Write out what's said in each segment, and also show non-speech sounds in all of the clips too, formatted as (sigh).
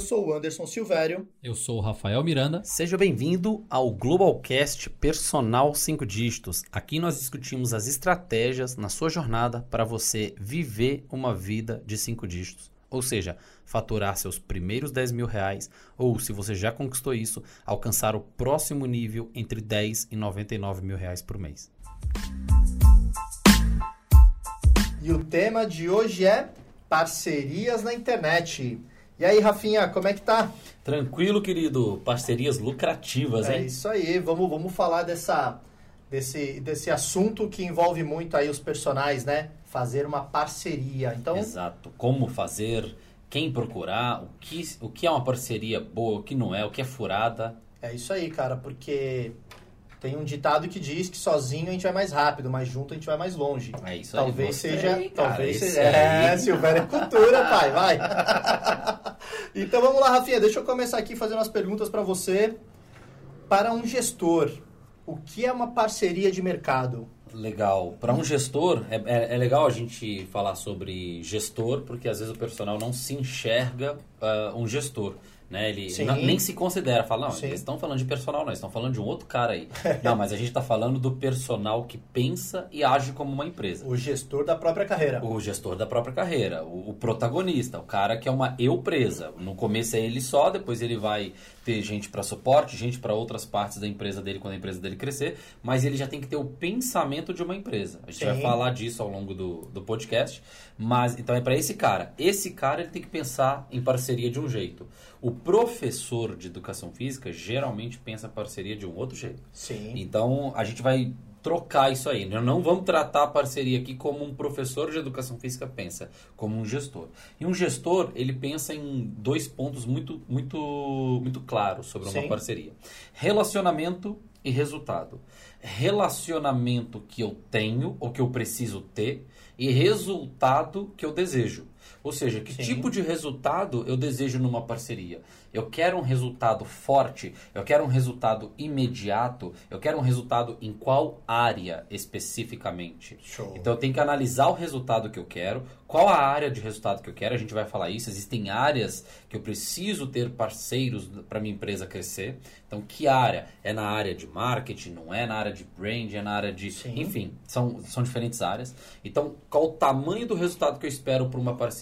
Eu sou o Anderson Silvério. Eu sou o Rafael Miranda. Seja bem-vindo ao Globalcast Personal 5 Dígitos. Aqui nós discutimos as estratégias na sua jornada para você viver uma vida de 5 dígitos. Ou seja, faturar seus primeiros 10 mil reais, ou se você já conquistou isso, alcançar o próximo nível entre 10 e 99 mil reais por mês. E o tema de hoje é parcerias na internet. E aí, Rafinha, como é que tá? Tranquilo, querido. Parcerias lucrativas, é hein? É isso aí. Vamos, vamos falar dessa, desse, desse assunto que envolve muito aí os personagens, né? Fazer uma parceria. Então, Exato. Como fazer, quem procurar, o que, o que é uma parceria boa, o que não é, o que é furada. É isso aí, cara, porque tem um ditado que diz que sozinho a gente vai mais rápido, mas junto a gente vai mais longe. É isso talvez aí. Seja, aí, talvez cara, seja. É, Silvério é cultura, pai, vai. (laughs) então vamos lá, Rafinha, deixa eu começar aqui fazendo umas perguntas para você. Para um gestor, o que é uma parceria de mercado? Legal. Para um gestor, é, é, é, legal a gente falar sobre gestor, porque às vezes o personal não se enxerga uh, um gestor. Né? Ele nem se considera, fala, não, Sim. eles estão falando de personal, não, eles estão falando de um outro cara aí. (laughs) não, mas a gente está falando do personal que pensa e age como uma empresa. O gestor da própria carreira. O gestor da própria carreira, o, o protagonista, o cara que é uma eu presa. No começo é ele só, depois ele vai ter gente para suporte, gente para outras partes da empresa dele quando a empresa dele crescer, mas ele já tem que ter o pensamento de uma empresa. A gente Sim. vai falar disso ao longo do, do podcast, mas então é para esse cara. Esse cara ele tem que pensar em parceria de um jeito. O professor de educação física geralmente pensa parceria de um outro jeito. Sim. Então a gente vai trocar isso aí. Nós não vamos tratar a parceria aqui como um professor de educação física pensa, como um gestor. E um gestor, ele pensa em dois pontos muito, muito, muito claros sobre uma Sim. parceria: relacionamento e resultado. Relacionamento que eu tenho ou que eu preciso ter e resultado que eu desejo. Ou seja, que Sim. tipo de resultado eu desejo numa parceria? Eu quero um resultado forte, eu quero um resultado imediato, eu quero um resultado em qual área especificamente. Show. Então eu tenho que analisar o resultado que eu quero, qual a área de resultado que eu quero, a gente vai falar isso. Existem áreas que eu preciso ter parceiros para minha empresa crescer. Então, que área? É na área de marketing, não é na área de brand, é na área de. Sim. Enfim, são, são diferentes áreas. Então, qual o tamanho do resultado que eu espero para uma parceria?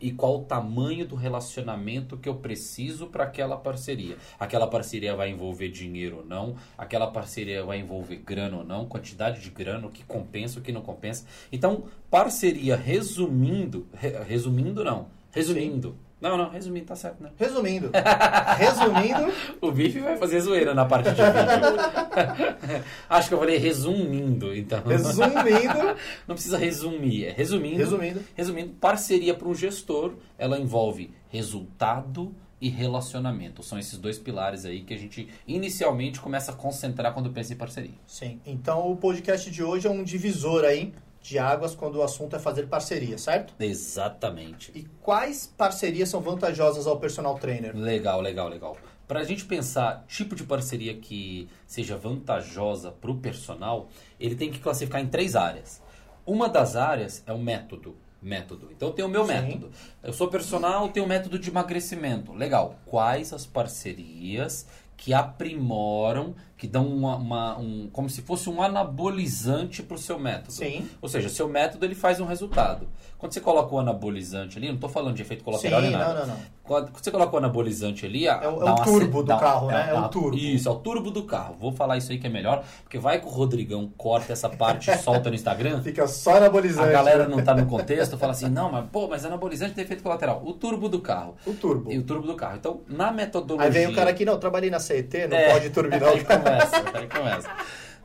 E qual o tamanho do relacionamento que eu preciso para aquela parceria. Aquela parceria vai envolver dinheiro ou não, aquela parceria vai envolver grana ou não, quantidade de grana, o que compensa, o que não compensa. Então, parceria, resumindo, re, resumindo não, resumindo, Sim. Não, não, resumindo, tá certo, né? Resumindo. (laughs) Resumindo. o Bife vai fazer zoeira na parte de vídeo. (laughs) Acho que eu falei resumindo, então. Resumindo. Não precisa resumir, é resumindo. Resumindo. Resumindo, parceria para um gestor, ela envolve resultado e relacionamento. São esses dois pilares aí que a gente inicialmente começa a concentrar quando pensa em parceria. Sim. Então o podcast de hoje é um divisor aí de águas quando o assunto é fazer parceria, certo? Exatamente. E quais parcerias são vantajosas ao personal trainer? Legal, legal, legal. Para a gente pensar tipo de parceria que seja vantajosa para o personal, ele tem que classificar em três áreas. Uma das áreas é o método. Método. Então eu tenho o meu Sim. método. Eu sou personal, tenho o método de emagrecimento. Legal. Quais as parcerias que aprimoram, que dão uma, uma um, como se fosse um anabolizante para o seu método. Sim. Ou seja, seu método ele faz um resultado. Quando você coloca o anabolizante ali, não estou falando de efeito colateral Sim, nem nada. Não, não, não. Quando você coloca o anabolizante ali, é o, é o turbo do carro, né? É, é, o turbo. Isso, é o turbo do carro. Vou falar isso aí que é melhor, porque vai que o Rodrigão corta essa parte e (laughs) solta no Instagram. Fica só anabolizante. A galera não está no contexto, fala assim, não, mas pô, mas anabolizante tem efeito colateral. O turbo do carro. O turbo. E o turbo do carro. Então, na metodologia... Aí vem o cara aqui, não, trabalhei na CET, não é, pode turbinar. (laughs) Aí começa, aí começa.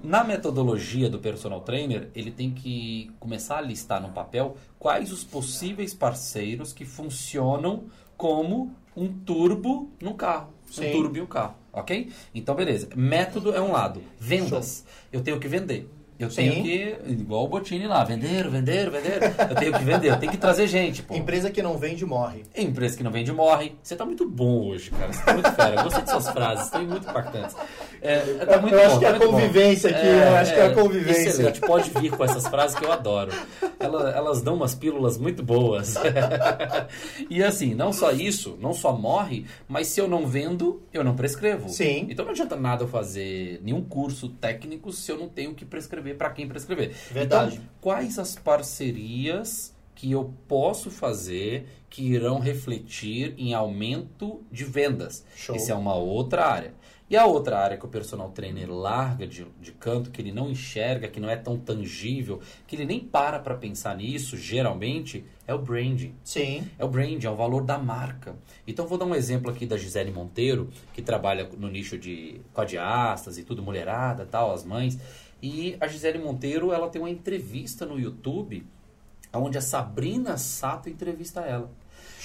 Na metodologia do personal trainer, ele tem que começar a listar no papel quais os possíveis parceiros que funcionam como um turbo no carro. Sim. Um turbo em um carro, ok? Então, beleza. Método é um lado. Vendas. Show. Eu tenho que vender. Eu Sim. tenho que, igual o Botini lá, vender, vender, vender. Eu tenho que vender, eu tenho que trazer gente. Pô. Empresa que não vende, morre. Empresa que não vende, morre. Você tá muito bom hoje, cara. Você tá muito fera. Eu gostei de suas frases, estão muito impactantes. É, tá muito eu bom, acho que tá é a convivência bom. aqui, é, eu acho é, que é a convivência. Excelente, pode vir com essas frases que eu adoro. ela, elas dão umas pílulas muito boas. (laughs) e assim, não só isso, não só morre, mas se eu não vendo, eu não prescrevo. Sim. Então não adianta nada eu fazer nenhum curso técnico se eu não tenho que prescrever para quem prescrever. Verdade. Então, quais as parcerias que eu posso fazer que irão refletir em aumento de vendas? Show. Isso é uma outra área. E a outra área que o personal trainer larga de, de canto, que ele não enxerga, que não é tão tangível, que ele nem para para pensar nisso, geralmente, é o branding. Sim. É o brand, é o valor da marca. Então vou dar um exemplo aqui da Gisele Monteiro, que trabalha no nicho de codiastas e tudo, mulherada, tal, as mães. E a Gisele Monteiro, ela tem uma entrevista no YouTube, onde a Sabrina Sato entrevista ela.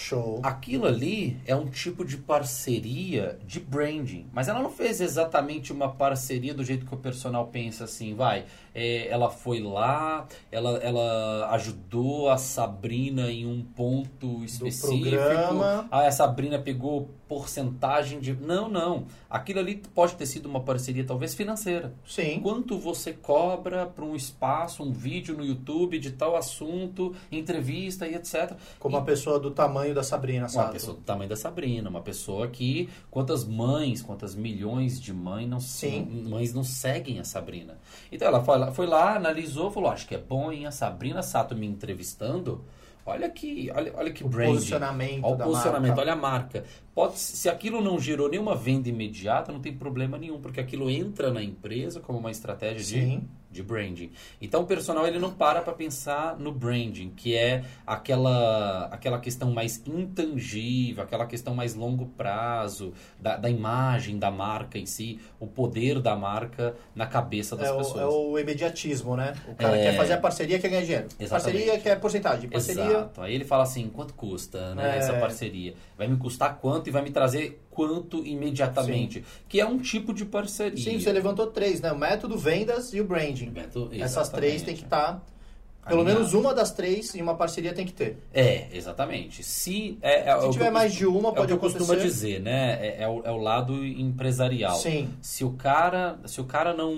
Show. Aquilo ali é um tipo de parceria de branding, mas ela não fez exatamente uma parceria do jeito que o personal pensa assim, vai. é, ela foi lá, ela, ela ajudou a Sabrina em um ponto específico. programa. Ah, a Sabrina pegou porcentagem de. Não, não. Aquilo ali pode ter sido uma parceria talvez financeira. Sim. Quanto você cobra para um espaço, um vídeo no YouTube de tal assunto, entrevista e etc. Como E- uma pessoa do tamanho da Sabrina, uma sabe? pessoa do tamanho da Sabrina, uma pessoa que quantas mães, quantas milhões de mães não, Sim. mães não seguem a Sabrina. Então ela foi lá, foi lá, analisou, falou: acho que é bom, hein? A Sabrina Sato me entrevistando. Olha que, olha, olha que O branding. posicionamento Olha o posicionamento, marca. olha a marca. Pode, se aquilo não gerou nenhuma venda imediata, não tem problema nenhum, porque aquilo entra na empresa como uma estratégia de, Sim. de branding. Então o personal ele não para para pensar no branding, que é aquela, aquela questão mais intangível, aquela questão mais longo prazo, da, da imagem da marca em si, o poder da marca na cabeça das É o, pessoas. é o imediatismo, né? O cara É. quer fazer a parceria, quer ganhar dinheiro. Exatamente. Parceria quer porcentagem. Parceria. Exato. Aí ele fala assim, quanto custa né, É. essa parceria? Vai me custar quanto e vai me trazer quanto imediatamente? Que é um tipo de parceria. Sim, você levantou três, né? O método, vendas e o branding. Beto, Essas três tem que estar. pelo Alinhado. menos uma das três em uma parceria tem que ter. É, exatamente. Se, é, é Se tiver mais costumo- de uma, é o pode que acontecer. costumo dizer, né? É, é o, é o lado empresarial. Sim. Se o cara, se o cara não,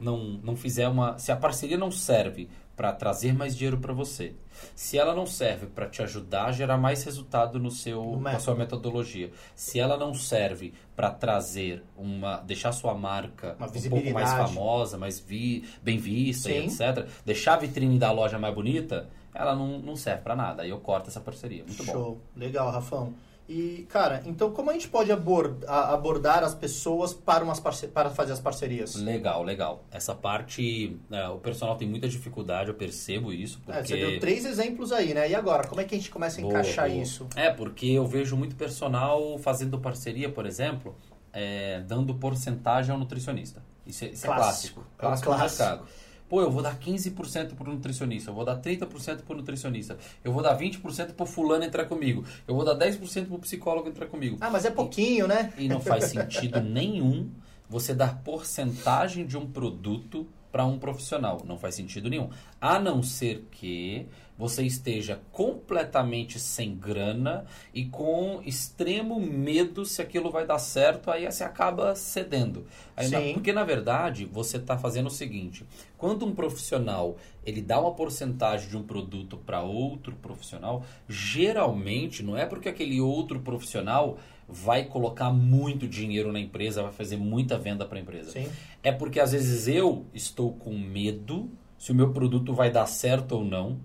não, não fizer uma, se a parceria não serve para trazer mais dinheiro para você, se ela não serve para te ajudar a gerar mais resultado no seu, No na sua metodologia, se ela não serve para trazer uma, deixar sua marca Uma um pouco mais famosa, mais vi, bem vista, e etc, deixar a vitrine da loja mais bonita, ela não, não serve para nada. Aí eu corto essa parceria. Muito bom. Show. Legal, Rafão. E, cara, então como a gente pode abor- a- abordar as pessoas para, umas para fazer as parcerias? Legal, legal. Essa parte, é, o personal tem muita dificuldade, eu percebo isso, porque... É, você deu três exemplos aí, né? E agora, como é que a gente começa a Boa, encaixar boa. isso? É, porque eu vejo muito personal fazendo parceria, por exemplo, é, dando porcentagem ao nutricionista. Isso é, isso é Clássico. clássico. É Clássico no clássico. Pô, eu vou dar 15% pro nutricionista, eu vou dar 30% pro nutricionista, eu vou dar 20% pro fulano entrar comigo, eu vou dar 10% pro psicólogo entrar comigo. Ah, mas é pouquinho, né? E não faz sentido (laughs) nenhum você dar porcentagem de um produto para um profissional. Não faz sentido nenhum. A não ser que você esteja completamente sem grana e com extremo medo se aquilo vai dar certo, aí você acaba cedendo. Sim. porque na verdade você está fazendo o seguinte: quando um profissional ele dá uma porcentagem de um produto para outro profissional, geralmente não é porque aquele outro profissional vai colocar muito dinheiro na empresa, vai fazer muita venda para a empresa. Sim. É porque às vezes eu estou com medo se o meu produto vai dar certo ou não.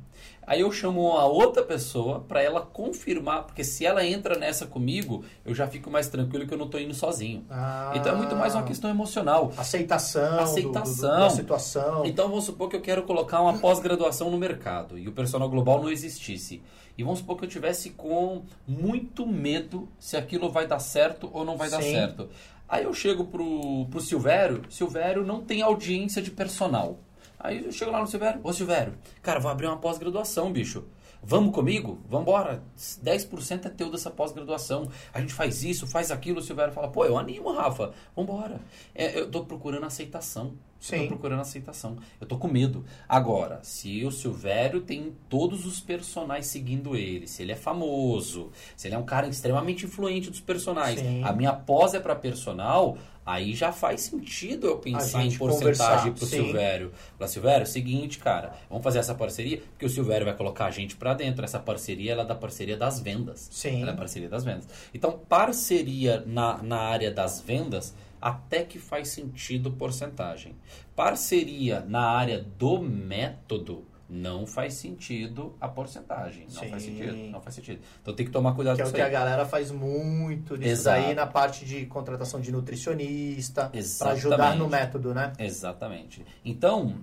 Aí eu chamo a outra pessoa para ela confirmar, porque se ela entra nessa comigo, eu já fico mais tranquilo que eu não estou indo sozinho. Ah, Então é muito mais uma questão emocional. Aceitação, do- Aceitação. do- da situação. Então vamos supor que eu quero colocar uma pós-graduação no mercado e o personal global não existisse. E vamos supor que eu tivesse com muito medo se aquilo vai dar certo ou não vai dar Sim. certo. Aí eu chego pro, pro Silvério, Silvério não tem audiência de personal. Aí eu chego lá no Silvério, ô Silvério, cara, vou abrir uma pós-graduação, bicho. Vamos comigo? Vambora. 10% é teu dessa pós-graduação. A gente faz isso, faz aquilo. O Silvério fala, pô, eu animo, Rafa. Vambora. É, eu tô procurando aceitação. Eu Sim. tô procurando aceitação. Eu tô com medo. Agora, se o Silvério tem todos os personagens seguindo ele, se ele é famoso, se ele é um cara extremamente influente dos personagens, Sim. a minha pós é pra personal, aí já faz sentido eu pensar em porcentagem conversar, pro sim. Silvério. Falar, Silvério, é o seguinte, cara, vamos fazer essa parceria, porque o Silvério vai colocar a gente pra dentro. Essa parceria, ela é da parceria das vendas. Sim. Ela é a parceria das vendas. Então, parceria na, na área das vendas, até que faz sentido porcentagem. Parceria na área do método, não faz sentido a porcentagem. Não Sim. faz sentido. Não faz sentido. Então tem que tomar cuidado Que é com o isso que a aí. galera faz muito nisso Exato. daí na parte de contratação de nutricionista, para ajudar no método, né? Exatamente. Então,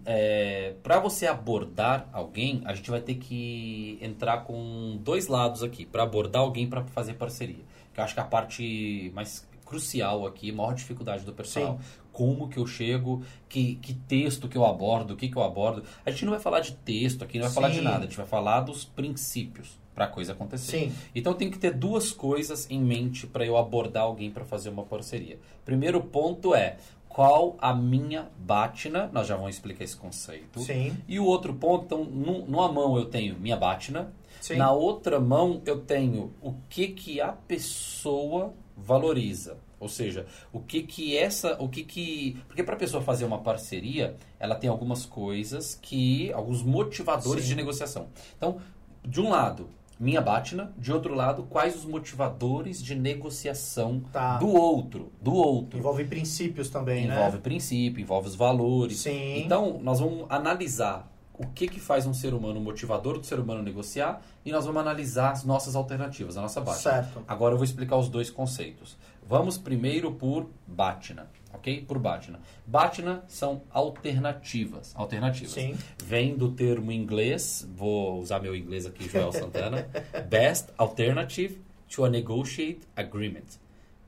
para você abordar alguém, a gente vai ter que entrar com dois lados aqui para abordar alguém para fazer parceria. Que eu acho que é a parte mais crucial aqui, maior dificuldade do pessoal. Como que eu chego, que, que texto que eu abordo, o que, que eu abordo. A gente não vai falar de texto aqui, não vai falar de Sim. nada, a gente vai falar dos princípios para a coisa acontecer. Sim. Então tem que ter duas coisas em mente para eu abordar alguém para fazer uma parceria. Primeiro ponto é qual a minha batina, nós já vamos explicar esse conceito. Sim. E o outro ponto, então, num- numa mão eu tenho minha batina, Sim. na outra mão eu tenho o que que a pessoa valoriza. Ou seja, o que que essa, o que que, porque para a pessoa fazer uma parceria, ela tem algumas coisas que, alguns motivadores Sim. de negociação. Então, de um lado, minha batina, de outro lado, quais os motivadores de negociação Tá. do outro, do outro. Envolve princípios também, Envolve né? princípio, envolve os valores. Sim. Então, nós vamos analisar o que, que faz um ser humano, o motivador do ser humano negociar, e nós vamos analisar as nossas alternativas, a nossa batina. Certo. Agora eu vou explicar os dois conceitos. Vamos primeiro por Batina, ok? Por Batina. Batina são alternativas. Alternativas. Sim. Vem do termo inglês, vou usar meu inglês aqui, Joel Santana. (laughs) Best alternative to a negotiate agreement.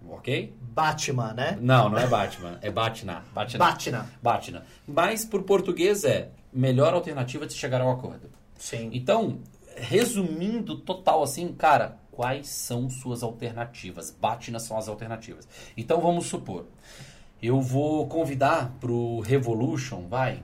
Ok? Batman, né? Não, não é Batman, é Batina. Batina. Batina. Batina. Mas por português é melhor alternativa de chegar ao acordo. Sim. Então, resumindo total assim, cara, quais são suas alternativas? Batinas são as alternativas. Então vamos supor, eu vou convidar pro Revolution, vai,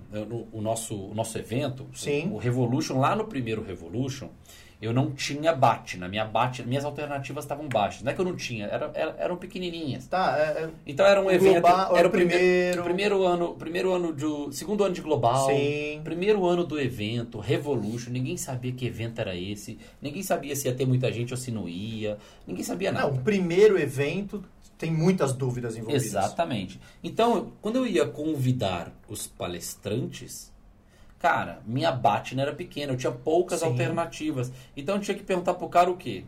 o nosso, o nosso evento, Sim. o Revolution, lá no primeiro Revolution, eu não tinha Batina, minha Batina, minhas alternativas estavam baixas. Não é que eu não tinha, era, era- eram pequenininhas. Tá, é, é- Então era um evento, global- era o primeiro- primeiro ano, primeiro ano de segundo ano de global, Sim. primeiro ano do evento, Revolution, ninguém sabia que evento era esse, ninguém sabia se ia ter muita gente ou se não ia, ninguém sabia nada. Não, o primeiro evento tem muitas dúvidas envolvidas. Exatamente. Então, quando eu ia convidar os palestrantes, cara, minha batina era pequena, eu tinha poucas Sim. alternativas. Então eu tinha que perguntar pro cara o quê?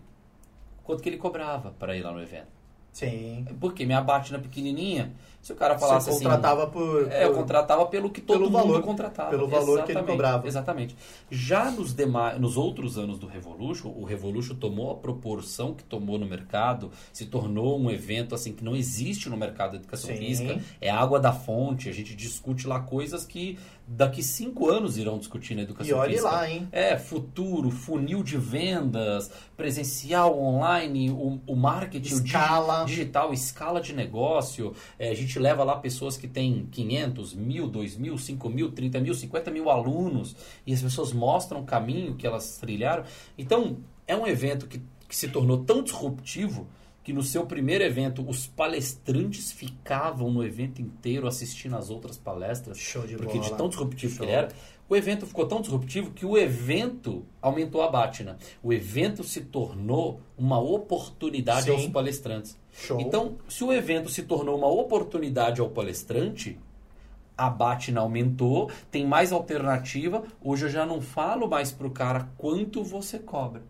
Quanto que ele cobrava para ir lá no evento? Sim. Porque minha batina pequenininha, se o cara falasse Você assim, contratava por, É, eu contratava pelo que todo pelo mundo valor- contratava. pelo valor que ele Exatamente, cobrava. Exatamente. Já nos, demais, nos outros anos do Revolution, o Revolution tomou a proporção que tomou no mercado, se tornou um evento assim que não existe no mercado da educação Sim. física. É água da fonte, a gente discute lá coisas que daqui cinco anos irão discutir na educação E olhe física. lá, hein? É, futuro, funil de vendas, presencial, online, o, o marketing, o Escala. digital, escala de negócio. É, a gente leva lá pessoas que têm 500, mil, 2 mil, 5 mil, 30 mil, 50 mil alunos e as pessoas mostram o caminho que elas trilharam. Então, é um evento que, que se tornou tão disruptivo que no seu primeiro evento os palestrantes ficavam no evento inteiro assistindo as outras palestras. Show de Porque bola. de tão disruptivo Show. que ele era, o evento ficou tão disruptivo que o evento aumentou a batina. O evento se tornou uma oportunidade Sim. aos palestrantes. Show. Então, se o evento se tornou uma oportunidade ao palestrante, a batina aumentou, tem mais alternativa. Hoje eu já não falo mais pro cara quanto você cobra.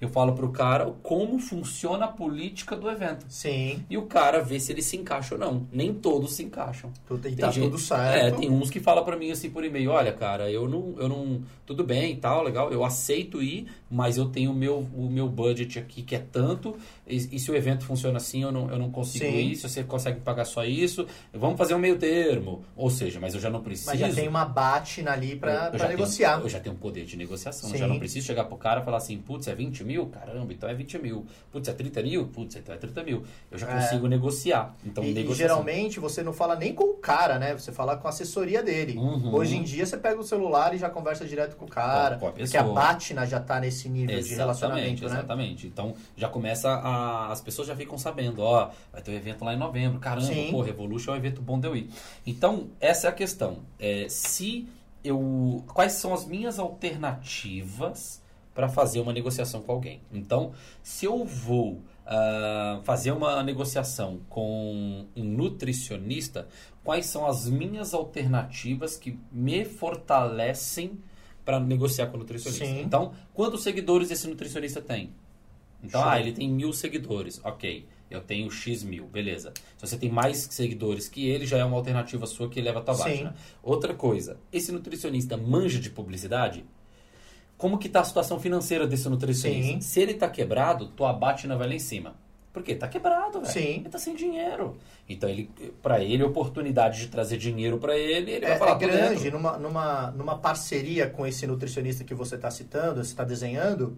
Eu falo pro cara como funciona a política do evento. Sim. E o cara vê se ele se encaixa ou não. Nem todos se encaixam. Tudo, e Tem tá gente- tudo É, certo. tem uns que falam pra mim assim por e-mail, olha, cara, eu não, eu não, tudo bem e tal, legal, eu aceito ir, mas eu tenho o meu, o meu budget aqui que é tanto, e, e se o evento funciona assim, eu não, eu não consigo Sim. ir, se você consegue pagar só isso, vamos fazer um meio termo, ou seja, mas eu já não preciso. Mas já tem uma batina ali eu já negociar. Tenho, eu já tenho um poder de negociação, eu Sim. já não preciso chegar pro cara e falar assim, putz, é 20 20 mil? Caramba, então é 20 mil. Putz, é 30 mil? Putz, então é 30 mil. Eu já É. consigo negociar. Então, E, e geralmente você não fala nem com o cara, né? Você fala com a assessoria dele. Uhum. Hoje em dia você pega o celular e já conversa direto com o cara. Com- com a porque a. Batna já tá nesse nível de Exatamente, relacionamento, né? exatamente. Então já começa a. As pessoas já ficam sabendo, ó, vai ter um evento lá em novembro. Caramba, Sim. pô, Revolution é um evento bom de eu ir. Então, essa é a questão. É, se eu. Quais são as minhas alternativas para fazer uma negociação com alguém? Então, se eu vou. ah, fazer uma negociação com um nutricionista, quais são as minhas alternativas que me fortalecem para negociar com o nutricionista? Sim. Então, quantos seguidores esse nutricionista tem? Então, Show. ah, ele tem mil seguidores. Ok, eu tenho X mil, beleza. Se você tem mais seguidores que ele, já é uma alternativa sua que eleva a tua Sim. página. Outra coisa, esse nutricionista manja de publicidade? Como que tá a situação financeira desse nutricionista? Sim. Se ele tá quebrado, tua Batna vai lá em cima. Por quê? Tá quebrado, velho. Sim. Ele tá sem dinheiro. Então, ele, para ele, a oportunidade de trazer dinheiro para ele, ele É, vai falar, é "Tô grande, dentro." numa, numa, numa parceria com esse nutricionista que você está citando, você está desenhando,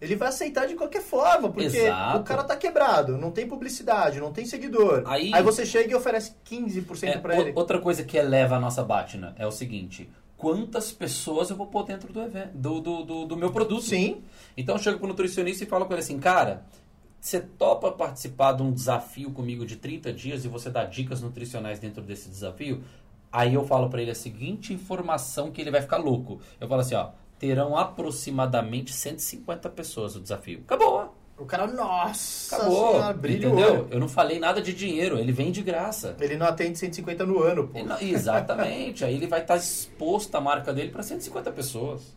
ele vai aceitar de qualquer forma, porque Exato. o cara tá quebrado, não tem publicidade, não tem seguidor. Aí- você chega e oferece 15% É, para ele. Outra coisa que eleva a nossa Batna é o seguinte: quantas pessoas eu vou pôr dentro do evento, do, do, do, do meu produto? Sim, Então eu chego pro nutricionista e falo com ele assim, cara, você topa participar de um desafio comigo de 30 dias e você dá dicas nutricionais dentro desse desafio? Aí eu falo pra ele a seguinte informação que ele vai ficar louco. Eu falo assim, ó, terão aproximadamente 150 pessoas no desafio. Acabou. O cara, nossa Acabou. senhora, brilha o entendeu? Eu não falei nada de dinheiro, ele vem de graça. Ele não atende 150 no ano, pô. Não- exatamente. Aí ele vai estar exposto a marca dele para 150 pessoas.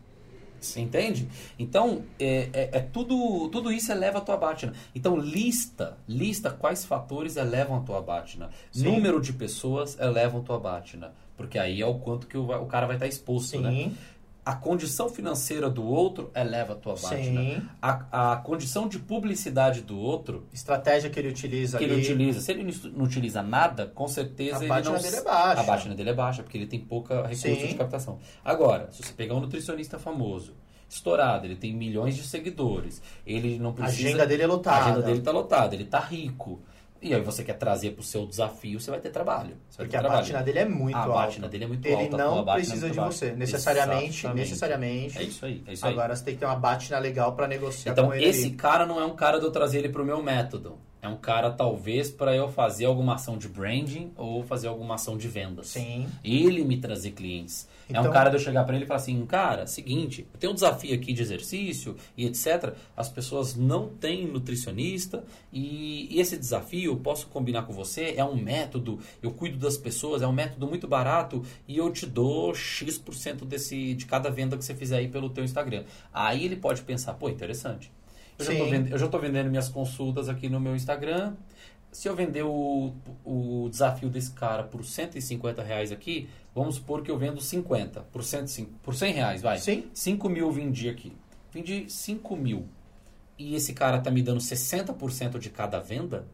Entende? Então, é, é- é tudo, tudo isso eleva a tua Batna. Então, lista, lista quais fatores elevam a tua Batna. Sim. Número de pessoas elevam a tua Batna. Porque aí é o quanto que o, o cara vai estar exposto, né? A condição financeira do outro eleva a tua Batna. sim. A, a condição de publicidade do outro Estratégia que ele utiliza que ali. ele utiliza. Se ele não utiliza nada, com certeza A ele Batna não. dele é baixa. A Batna dele é baixa, porque ele tem pouca recurso Sim. de captação. Agora, se você pegar um nutricionista famoso, estourado, ele tem milhões de seguidores, ele não A precisa. agenda dele é A lotada. agenda dele tá lotada, ele tá rico. E aí você quer trazer pro seu desafio, você vai ter trabalho. Vai Porque ter a trabalho. Batna dele é muito a alta. Batna dele é muito ele alta. a tua não é precisa de você. Necessariamente, Exatamente. necessariamente. É isso aí, é isso aí. Agora você tem que ter uma Batna legal pra negociar Então, com ele. esse ali. cara não é um cara de eu trazer ele pro meu método. É um cara, talvez, para eu fazer alguma ação de branding ou fazer alguma ação de vendas. Sim. Ele me trazer clientes. É Então- um cara de eu chegar para ele e falar assim, cara, seguinte, tenho um desafio aqui de exercício e etc. As pessoas não têm nutricionista e, esse desafio eu posso combinar com você, é um método, eu cuido das pessoas, é um método muito barato e eu te dou X% desse, de cada venda que você fizer aí pelo teu Instagram. Aí ele pode pensar, pô, interessante. Eu já, tô Sim. vendo, eu já tô vendendo minhas consultas aqui no meu Instagram. Se eu vender o, o desafio desse cara por 150 reais aqui, vamos supor que eu vendo 50 por, 105, por 100 reais, vai. Sim. 5 mil vendi aqui. Vendi 5 mil. E esse cara tá me dando 60% de cada venda?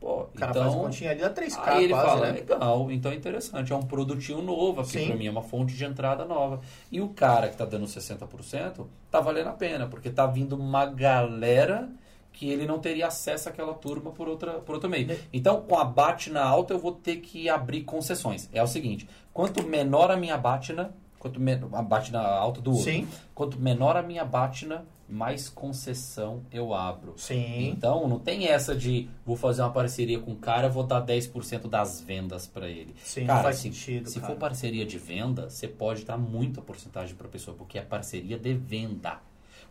Pô, O cara então... faz continha ali, dá 3K Aí ele quase, fala, né? legal, então é interessante, é um produtinho novo aqui para mim, é uma fonte de entrada nova. E o cara que tá dando 60%, tá valendo a pena, porque tá vindo uma galera que ele não teria acesso àquela turma por, outra, por outro meio. Então, com a Batna alta, eu vou ter que abrir concessões. É o seguinte, quanto menor a minha Batna, quanto a Batna alta do outro, Sim. quanto menor a minha Batna, mais concessão eu abro. Sim. Então, não tem essa de vou fazer uma parceria com o cara, vou dar 10% das vendas para ele. Sim, cara, não faz se, sentido, se cara. for parceria de venda, você pode dar muita porcentagem para a pessoa, porque é parceria de venda.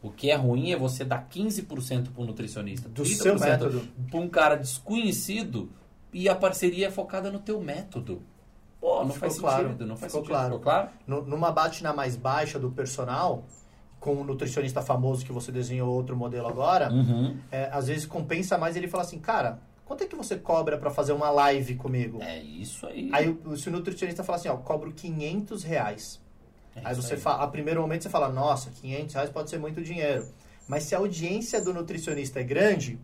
O que é ruim é você dar 15% para o nutricionista, Do 30% seu método. para um cara desconhecido e a parceria é focada no teu método. Pô, não Ficou faz claro, sentido, não faz ficou sentido. claro. Ficou claro? No- Numa Batna mais baixa do personal, com o nutricionista famoso que você desenhou outro modelo agora, Uhum. é, às vezes compensa mais ele falar assim, cara, quanto é que você cobra pra fazer uma live comigo? É isso aí. Aí o- se o nutricionista fala assim, ó, cobro 500 reais. É aí você fala, a primeiro momento você fala, nossa, 500 reais pode ser muito dinheiro. Mas se a audiência do nutricionista é grande,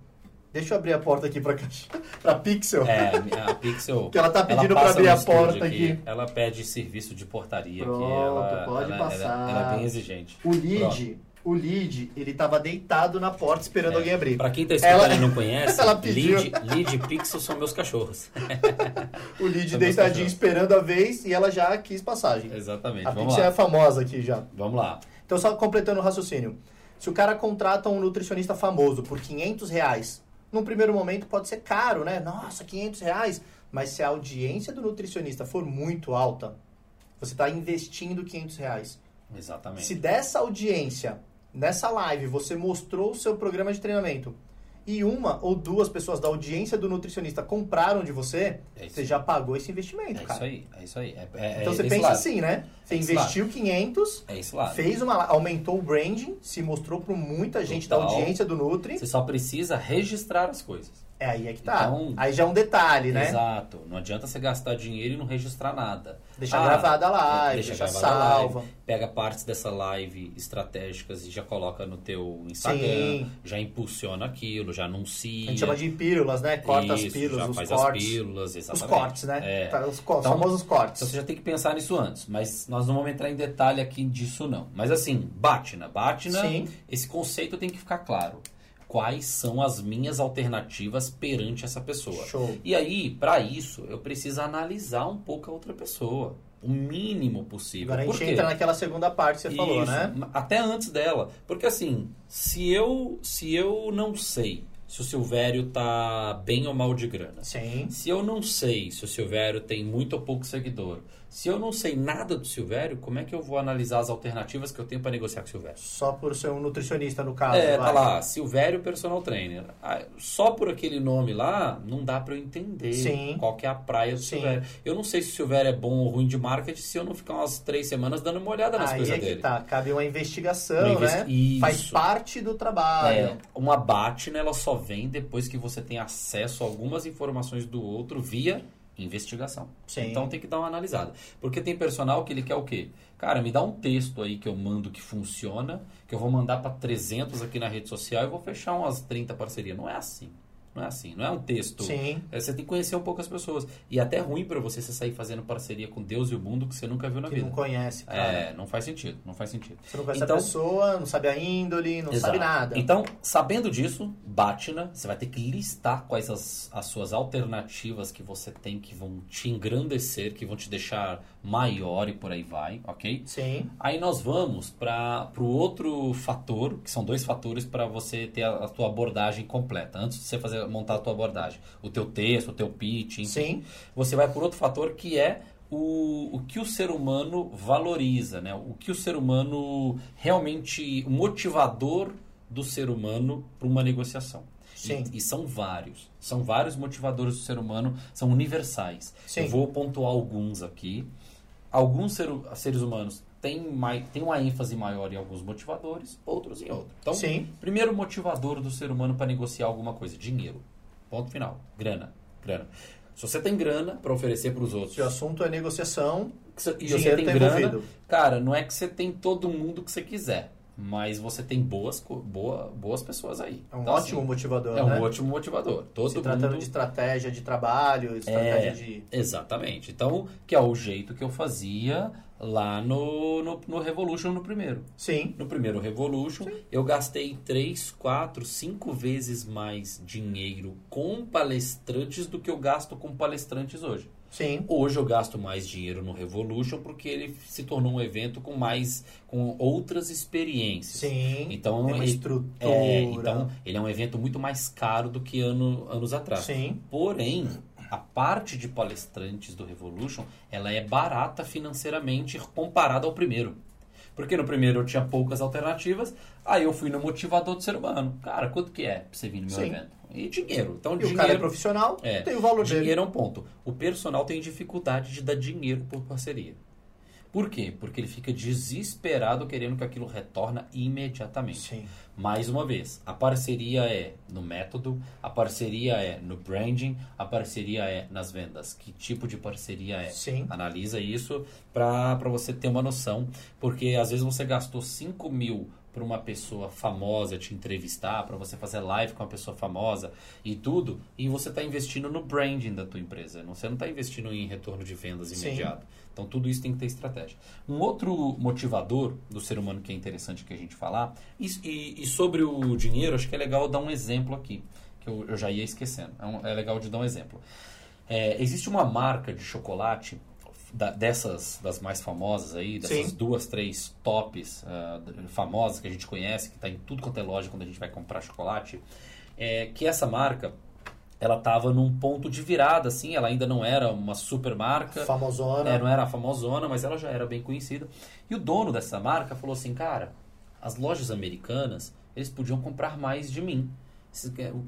deixa eu abrir a porta aqui pra, caixa- (laughs) pra Pixel. É, a Pixel. (laughs) Que ela tá pedindo pra passa abrir a porta aqui. Ela pede serviço de portaria Pronto, aqui. Ela, pode ela, passar. Ela, ela é bem exigente. O lead, o lead, ele tava deitado na porta esperando alguém abrir. Pra quem tá escutando Ela- e não (laughs) conhece, ela pediu. lead, lead e pixel são meus cachorros. (laughs) O lead São deitadinho esperando a vez e ela já quis passagem. Exatamente. A Vamos Pixel é lá. famosa aqui já. Vamos lá. Então, só completando o raciocínio. Se o cara contrata um nutricionista famoso por 500 reais, num primeiro momento pode ser caro, né? Nossa, 500 reais. Mas se a audiência do nutricionista for muito alta, você está investindo 500 reais. Exatamente. Se dessa audiência, nessa live, você mostrou o seu programa de treinamento e uma ou duas pessoas da audiência do nutricionista compraram de você, É isso você já pagou esse investimento, É cara. isso aí, é isso aí. É, é- Então é você esse pensa lado. assim, né? Você É esse investiu 500, É esse lado. fez uma, aumentou o branding, se mostrou para muita gente da Total. audiência do Nutri. Você só precisa registrar as coisas. É aí é que tá. Então- aí já é um detalhe, né? Exato. Não adianta você gastar dinheiro e não registrar nada. Deixar Ah, gravada a live, deixa gravada salva. live, Pega partes dessa live estratégicas e já coloca no teu Instagram, Sim. já impulsiona aquilo, já anuncia. A gente chama de pílulas, né? Corta as Isso, pílulas, já os faz cortes. as pílulas, Os cortes, né? É. Tá, Os co- Então- famosos cortes. Então você já tem que pensar nisso antes, mas nós não vamos entrar em detalhe aqui disso não. Mas assim, Batna, Batna, Sim. esse conceito tem que ficar claro. Quais são as minhas alternativas perante essa pessoa? Show. E aí, para isso, eu preciso analisar um pouco a outra pessoa, o mínimo possível. Agora a gente entra naquela segunda parte que você falou, Isso, né? Até antes dela. Porque assim, se eu, se eu não sei se o Silvério tá bem ou mal de grana, Sim. se eu não sei se o Silvério tem muito ou pouco seguidor, se eu não sei nada do Silvério, como é que eu vou analisar as alternativas que eu tenho para negociar com o Silvério? Só por ser um nutricionista, no caso. É, tá lá, Silvério Personal Trainer. Ah, Só por aquele nome lá, não dá pra eu entender Sim. qual que é a praia do Sim. Silvério. Eu não sei se o Silvério é bom ou ruim de marketing se eu não ficar umas três semanas dando uma olhada nas Aí coisas é que dele. tá. Cabe uma investigação, Uma investi- né? Isso. Faz parte do trabalho. É, uma Batna, ela só vem depois que você tem acesso a algumas informações do outro via investigação. Sim. Então tem que dar uma analisada. Porque tem personal que ele quer o quê? Cara, me dá um texto aí que eu mando que funciona, que eu vou mandar para 300 aqui na rede social e vou fechar umas 30 parcerias. Não é assim. Não é assim. Não é um texto. Sim. É, Você tem que conhecer um pouco as pessoas. E até é ruim para você você sair fazendo parceria com Deus e o mundo que você nunca viu na Que vida. não conhece, cara. É, não faz sentido. Não faz sentido. Você não conhece Então- a pessoa, não sabe a índole, não Exato. sabe nada. Então, sabendo disso, Batna, você vai ter que listar quais as, as suas alternativas que você tem que vão te engrandecer, que vão te deixar maior e por aí vai, ok? Sim. Aí nós vamos para o outro fator, que são dois fatores para você ter a, a tua abordagem completa, antes de você fazer montar a tua abordagem. O teu texto, o teu pitch, enfim. Sim. Você vai por outro fator que é o, o que o ser humano valoriza, né? O que o ser humano realmente, o motivador do ser humano para uma negociação. Sim. E, e são vários. São vários motivadores do ser humano, são universais. Sim. Eu vou pontuar alguns aqui. Alguns ser- seres humanos têm, mai, têm uma ênfase maior em alguns motivadores, outros em outros. Então, Sim. primeiro motivador do ser humano para negociar alguma coisa: dinheiro. Ponto final. Grana. Grana. Se você tem grana para oferecer para os outros Se o assunto é negociação, e você tem tá grana, envolvido. cara, não é que você tem todo mundo que você quiser, mas você tem boas, boa, boas pessoas aí. é um Então, ótimo assim, motivador, É né? um ótimo motivador. Todo Se tratando mundo... de estratégia de trabalho, estratégia É, de... Exatamente. Então, que é o jeito que eu fazia lá no, no, no Revolution no primeiro. Sim. No primeiro Revolution, eu gastei 3, 4, 5 vezes mais dinheiro com palestrantes do que eu gasto com palestrantes hoje. Sim. Hoje eu gasto mais dinheiro no Revolution porque ele se tornou um evento com mais com outras experiências. Sim. Então, Tem uma ele- estrutura. É, então ele é um evento muito mais caro do que ano, anos atrás. Sim. Porém, a parte de palestrantes do Revolution, ela é barata financeiramente comparada ao primeiro. Porque no primeiro eu tinha poucas alternativas, aí eu fui no motivador do ser humano. Cara, quanto que é pra você vir no meu Sim. evento? E dinheiro. Então, E dinheiro, o cara é profissional, É. tem o valor dele. dinheiro é um ponto. O personal tem dificuldade de dar dinheiro por parceria. Por quê? Porque ele fica desesperado querendo que aquilo retorna imediatamente. Sim. Mais uma vez, a parceria é no método, a parceria é no branding, a parceria é nas vendas. Que tipo de parceria é? Sim. Analisa isso para você ter uma noção, porque às vezes você gastou 5 mil para uma pessoa famosa te entrevistar, para você fazer live com uma pessoa famosa e tudo, e você está investindo no branding da tua empresa. Não, você não está investindo em retorno de vendas Sim. imediato. Então tudo isso tem que ter estratégia. Um outro motivador do ser humano que é interessante que a gente falar, e, e- e sobre o dinheiro, acho que é legal dar um exemplo aqui, que eu, eu já ia esquecendo. É, um- é legal de dar um exemplo. É, existe uma marca de chocolate da- dessas das mais famosas aí, dessas Sim. duas, três tops d- famosas que a gente conhece, que está em tudo quanto é loja quando a gente vai comprar chocolate, é que essa marca ela estava num ponto de virada, assim, ela ainda não era uma super marca, Famosona. é, não era a famosona, mas ela já era bem conhecida. E o dono dessa marca falou assim, cara, as lojas americanas, eles podiam comprar mais de mim.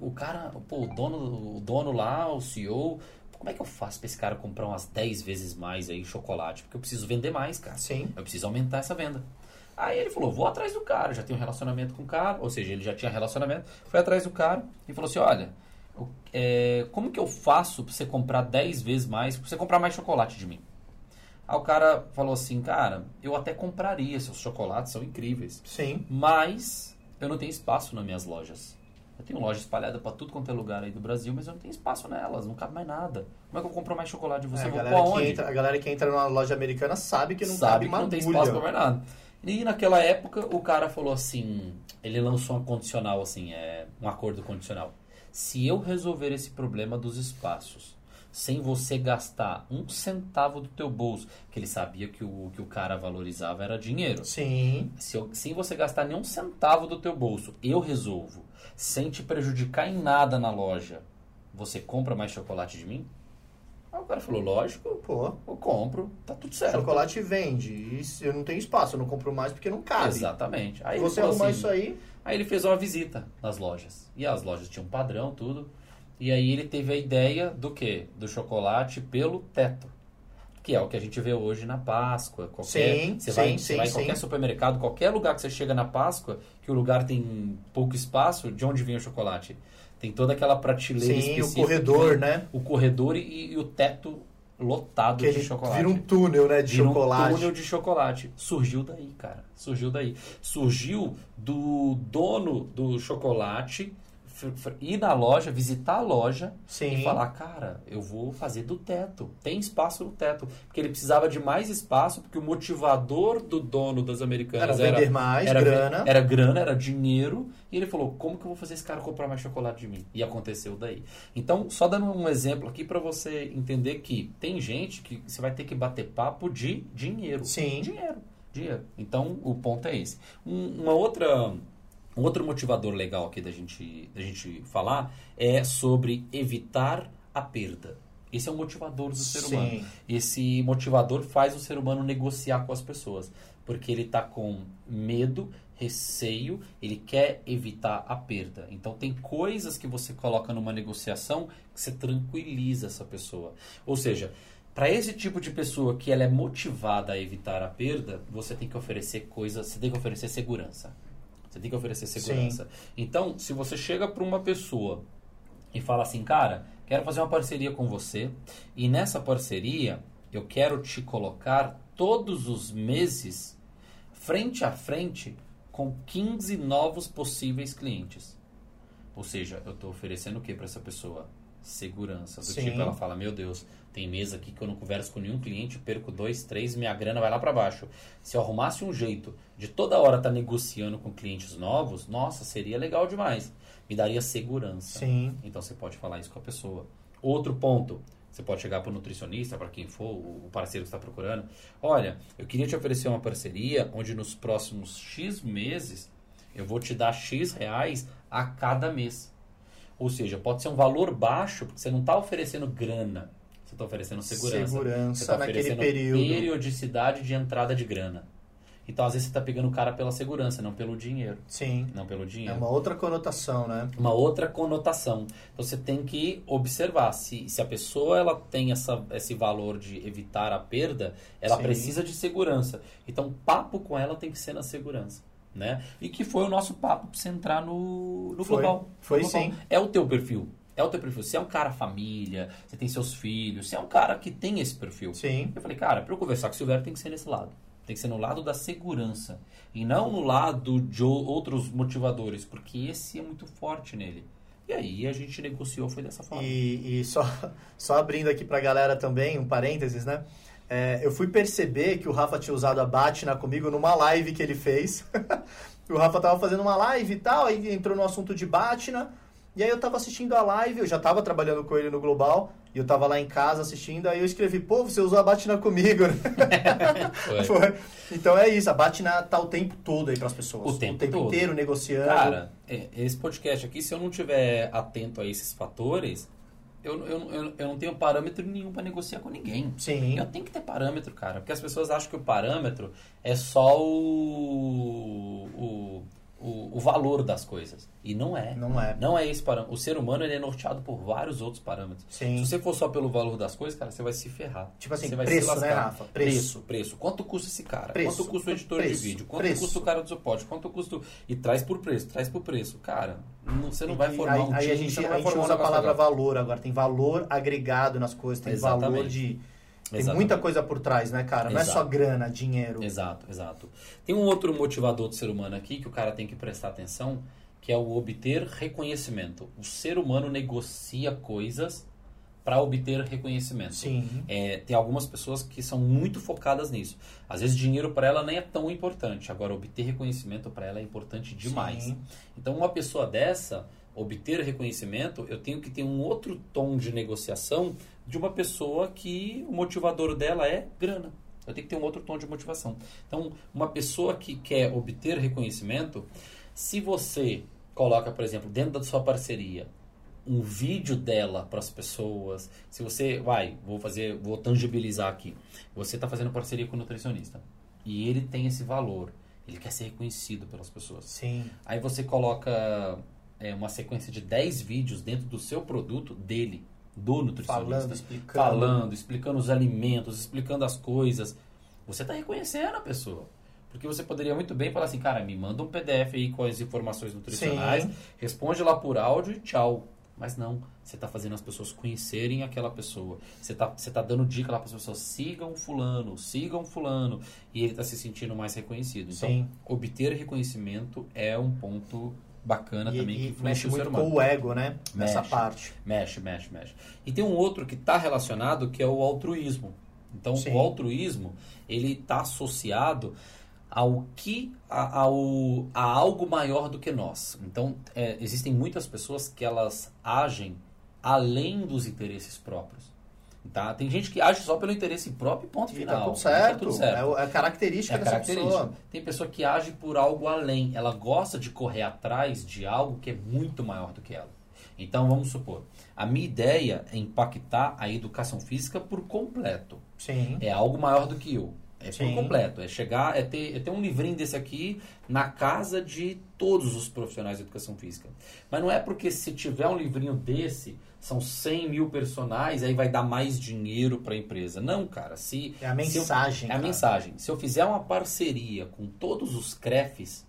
O cara, pô, o dono, o dono lá, o CEO, como é que eu faço pra esse cara comprar umas 10 vezes mais aí chocolate? Porque eu preciso vender mais, cara. Sim. Eu preciso aumentar essa venda. Aí ele falou, vou atrás do cara, já tenho um relacionamento com o cara, ou seja, ele já tinha relacionamento, foi atrás do cara e falou assim, olha, é, como que eu faço pra você comprar 10 vezes mais, pra você comprar mais chocolate de mim? Aí o cara falou assim, cara, eu até compraria, seus chocolates são incríveis, Sim. mas eu não tenho espaço nas minhas lojas. Eu tenho loja espalhada pra tudo quanto é lugar aí do Brasil, mas eu não tenho espaço nelas, não cabe mais nada. Como é que eu compro mais chocolate de você? É, a, galera que entra, a galera que entra numa loja americana sabe que não sabe cabe que não tem espaço pra mais nada. E naquela época o cara falou assim, ele lançou um condicional assim, é, um acordo condicional. Se eu resolver esse problema dos espaços, sem você gastar um centavo do teu bolso, que ele sabia que o que o cara valorizava era dinheiro. Sim. Se eu, sem você gastar nenhum centavo do teu bolso, eu resolvo, sem te prejudicar em nada na loja, você compra mais chocolate de mim? Aí o cara falou, lógico, Pô, eu compro, tá tudo certo. chocolate vende. E se eu não tenho espaço, eu não compro mais porque não cabe. Exatamente. Aí você arrumar assim- isso aí, Aí ele fez uma visita nas lojas. E as lojas tinham um padrão, tudo. E aí ele teve a ideia do quê? Do chocolate pelo teto. Que é o que a gente vê hoje na Páscoa. Qualquer, Sim, você sim, vai, sim, você vai em qualquer supermercado, qualquer lugar que você chega na Páscoa, que o lugar tem pouco espaço, de onde vem o chocolate? Tem toda aquela prateleira sim, o corredor, vem né? O corredor e, e o teto lotado Que de chocolate. vira um túnel, né, de Vira chocolate. um túnel de chocolate. Surgiu daí, cara. Surgiu daí. Surgiu do dono do chocolate ir na loja, visitar a loja Sim. e falar, cara, eu vou fazer do teto. Tem espaço no teto. Porque ele precisava de mais espaço, porque o motivador do dono das americanas Era era, vender mais, era, grana. era grana, era dinheiro. E ele falou, como que eu vou fazer esse cara comprar mais chocolate de mim? E aconteceu daí. Então, só dando um exemplo aqui para você entender que tem gente que você vai ter que bater papo de dinheiro. Sim. Dinheiro. Dinheiro. Então, o ponto é esse. Um, uma outra... Um outro motivador legal aqui da gente, da gente falar é sobre evitar a perda. Esse é um motivador do ser Sim. humano. Esse motivador faz o ser humano negociar com as pessoas. Porque ele está com medo, receio, ele quer evitar a perda. Então tem coisas que você coloca numa negociação que você tranquiliza essa pessoa. Ou seja, para esse tipo de pessoa que ela é motivada a evitar a perda, você tem que oferecer coisas, você tem que oferecer segurança. Você tem que oferecer segurança. Então, se você chega para uma pessoa e fala assim, cara, quero fazer uma parceria com você e nessa parceria eu quero te colocar todos os meses frente a frente com 15 novos possíveis clientes. Ou seja, eu estou oferecendo o que para essa pessoa? Segurança. Do Sim. tipo, ela fala, meu Deus, tem mês aqui que eu não converso com nenhum cliente, perco dois, três, minha grana vai lá para baixo. Se eu arrumasse um jeito de toda hora estar negociando com clientes novos, nossa, seria legal demais. Me daria segurança. Sim. Então você pode falar isso com a pessoa. Outro ponto, você pode chegar para o nutricionista, para quem for, o parceiro que está procurando. Olha, eu queria te oferecer uma parceria onde nos próximos X meses eu vou te dar X reais a cada mês. Ou seja, pode ser um valor baixo, porque você não está oferecendo grana. Você está oferecendo segurança. Segurança tá naquele período. periodicidade de entrada de grana. Então, às vezes, você está pegando o cara pela segurança, não pelo dinheiro. Sim. Não pelo É dinheiro uma outra conotação, né? uma outra conotação. Então você tem que observar se, se a pessoa ela tem essa, esse valor de evitar a perda, ela Sim. precisa de segurança. Então o papo com ela tem que ser na segurança. Né? E que foi o nosso papo para você entrar no, no Foi. global. Foi global. sim. É o teu perfil. É o teu perfil. Se é um cara família, você tem seus filhos, se é um cara que tem esse perfil. Sim. Eu falei, cara, para eu conversar com o Silvério tem que ser nesse lado. Tem que ser no lado da segurança. E não no lado de outros motivadores, porque esse é muito forte nele. E aí a gente negociou, foi dessa forma. E, e só, (laughs) só abrindo aqui pra galera também, um parênteses, né? É, eu fui perceber que o Rafa tinha usado a Batina comigo numa live que ele fez. (laughs) o Rafa tava fazendo uma live e tal, aí entrou no assunto de Batina. E aí eu tava assistindo a live, eu já tava trabalhando com ele no Global, e eu tava lá em casa assistindo, aí eu escrevi, pô, você usou a Batina comigo? Foi. (laughs) Foi. Então é isso, a Batina tá o tempo todo aí pras pessoas. O tempo todo. inteiro negociando. Cara, é, esse podcast aqui, se eu não tiver atento a esses fatores, eu, eu, eu, eu não tenho parâmetro nenhum para negociar com ninguém. Sim. Eu tenho que ter parâmetro, cara. Porque as pessoas acham que o parâmetro é só o, o, o, o valor das coisas. E não é. Não é. Não é esse parâmetro. O ser humano ele é norteado por vários outros parâmetros. Sim. Se você for só pelo valor das coisas, cara, você vai se ferrar. Tipo assim, Você vai preço, né, Rafa? Preço. Preço, preço. Quanto custa esse cara? Preço. Quanto custa o editor Preço. de vídeo? Quanto Preço. custa o cara do suporte? Quanto custa... E traz por preço, traz por preço. Cara, não- você não E vai formar aí, um aí time, a gente, a gente usa a palavra legal. valor agora. Tem valor agregado nas coisas, tem valor Exatamente. de. Tem Exatamente. muita coisa por trás, né, cara? Não é Exato. só grana, dinheiro. Exato, exato. Tem um outro motivador do ser humano aqui que o cara tem que prestar atenção, que é o obter reconhecimento. O ser humano negocia coisas para obter reconhecimento. Sim. É, tem algumas pessoas que são muito focadas nisso. Às vezes dinheiro para ela nem é tão importante. Agora obter reconhecimento para ela é importante demais. Sim. Então uma pessoa dessa obter reconhecimento, eu tenho que ter um outro tom de negociação de uma pessoa que o motivador dela é grana. Eu tenho que ter um outro tom de motivação. Então, uma pessoa que quer obter reconhecimento, se você coloca, por exemplo, dentro da sua parceria, um vídeo dela para as pessoas, se você vai, vou fazer, vou tangibilizar aqui. Você está fazendo parceria com o nutricionista e ele tem esse valor, ele quer ser reconhecido pelas pessoas. Sim. Aí você coloca é, uma sequência de 10 vídeos dentro do seu produto dele, do nutricionista. Falando, explicando. Falando, explicando os alimentos, explicando as coisas. Você está reconhecendo a pessoa. Porque você poderia muito bem falar assim, cara, me manda um PDF aí com as informações nutricionais, Sim. responde lá por áudio e tchau. Mas não, você está fazendo as pessoas conhecerem aquela pessoa. Você está você tá dando dica lá para as pessoas, sigam fulano, sigam fulano. E ele está se sentindo mais reconhecido. Então, Sim. obter reconhecimento é um ponto bacana E, também que e mexe influencia o ser muito humano. com o ego, né? Nessa Mexe. parte. Mexe, mexe, mexe. E tem um outro que está relacionado que é o altruísmo. Então, Sim. o altruísmo, ele está associado ao que a, ao, a algo maior do que nós. Então, é, existem muitas pessoas que elas agem além dos interesses próprios. Tá? Tem gente que age só pelo interesse próprio e ponto E final. tá tudo certo. tudo certo. É, o- é a característica É a dessa característica. pessoa. Tem pessoa que age por algo além. Ela gosta de correr atrás de algo que é muito maior do que ela. Então, vamos supor, a minha ideia é impactar a educação física por completo. Sim. É algo maior do que eu. É Sim. por completo. É chegar, é ter, é ter um livrinho desse aqui na casa de todos os profissionais de educação física. Mas não é porque se tiver um livrinho desse, são 100 mil personagens, aí vai dar mais dinheiro para a empresa. Não, cara. Se, É a se eu- mensagem. é a cara. mensagem. Se eu fizer uma parceria com todos os CREFs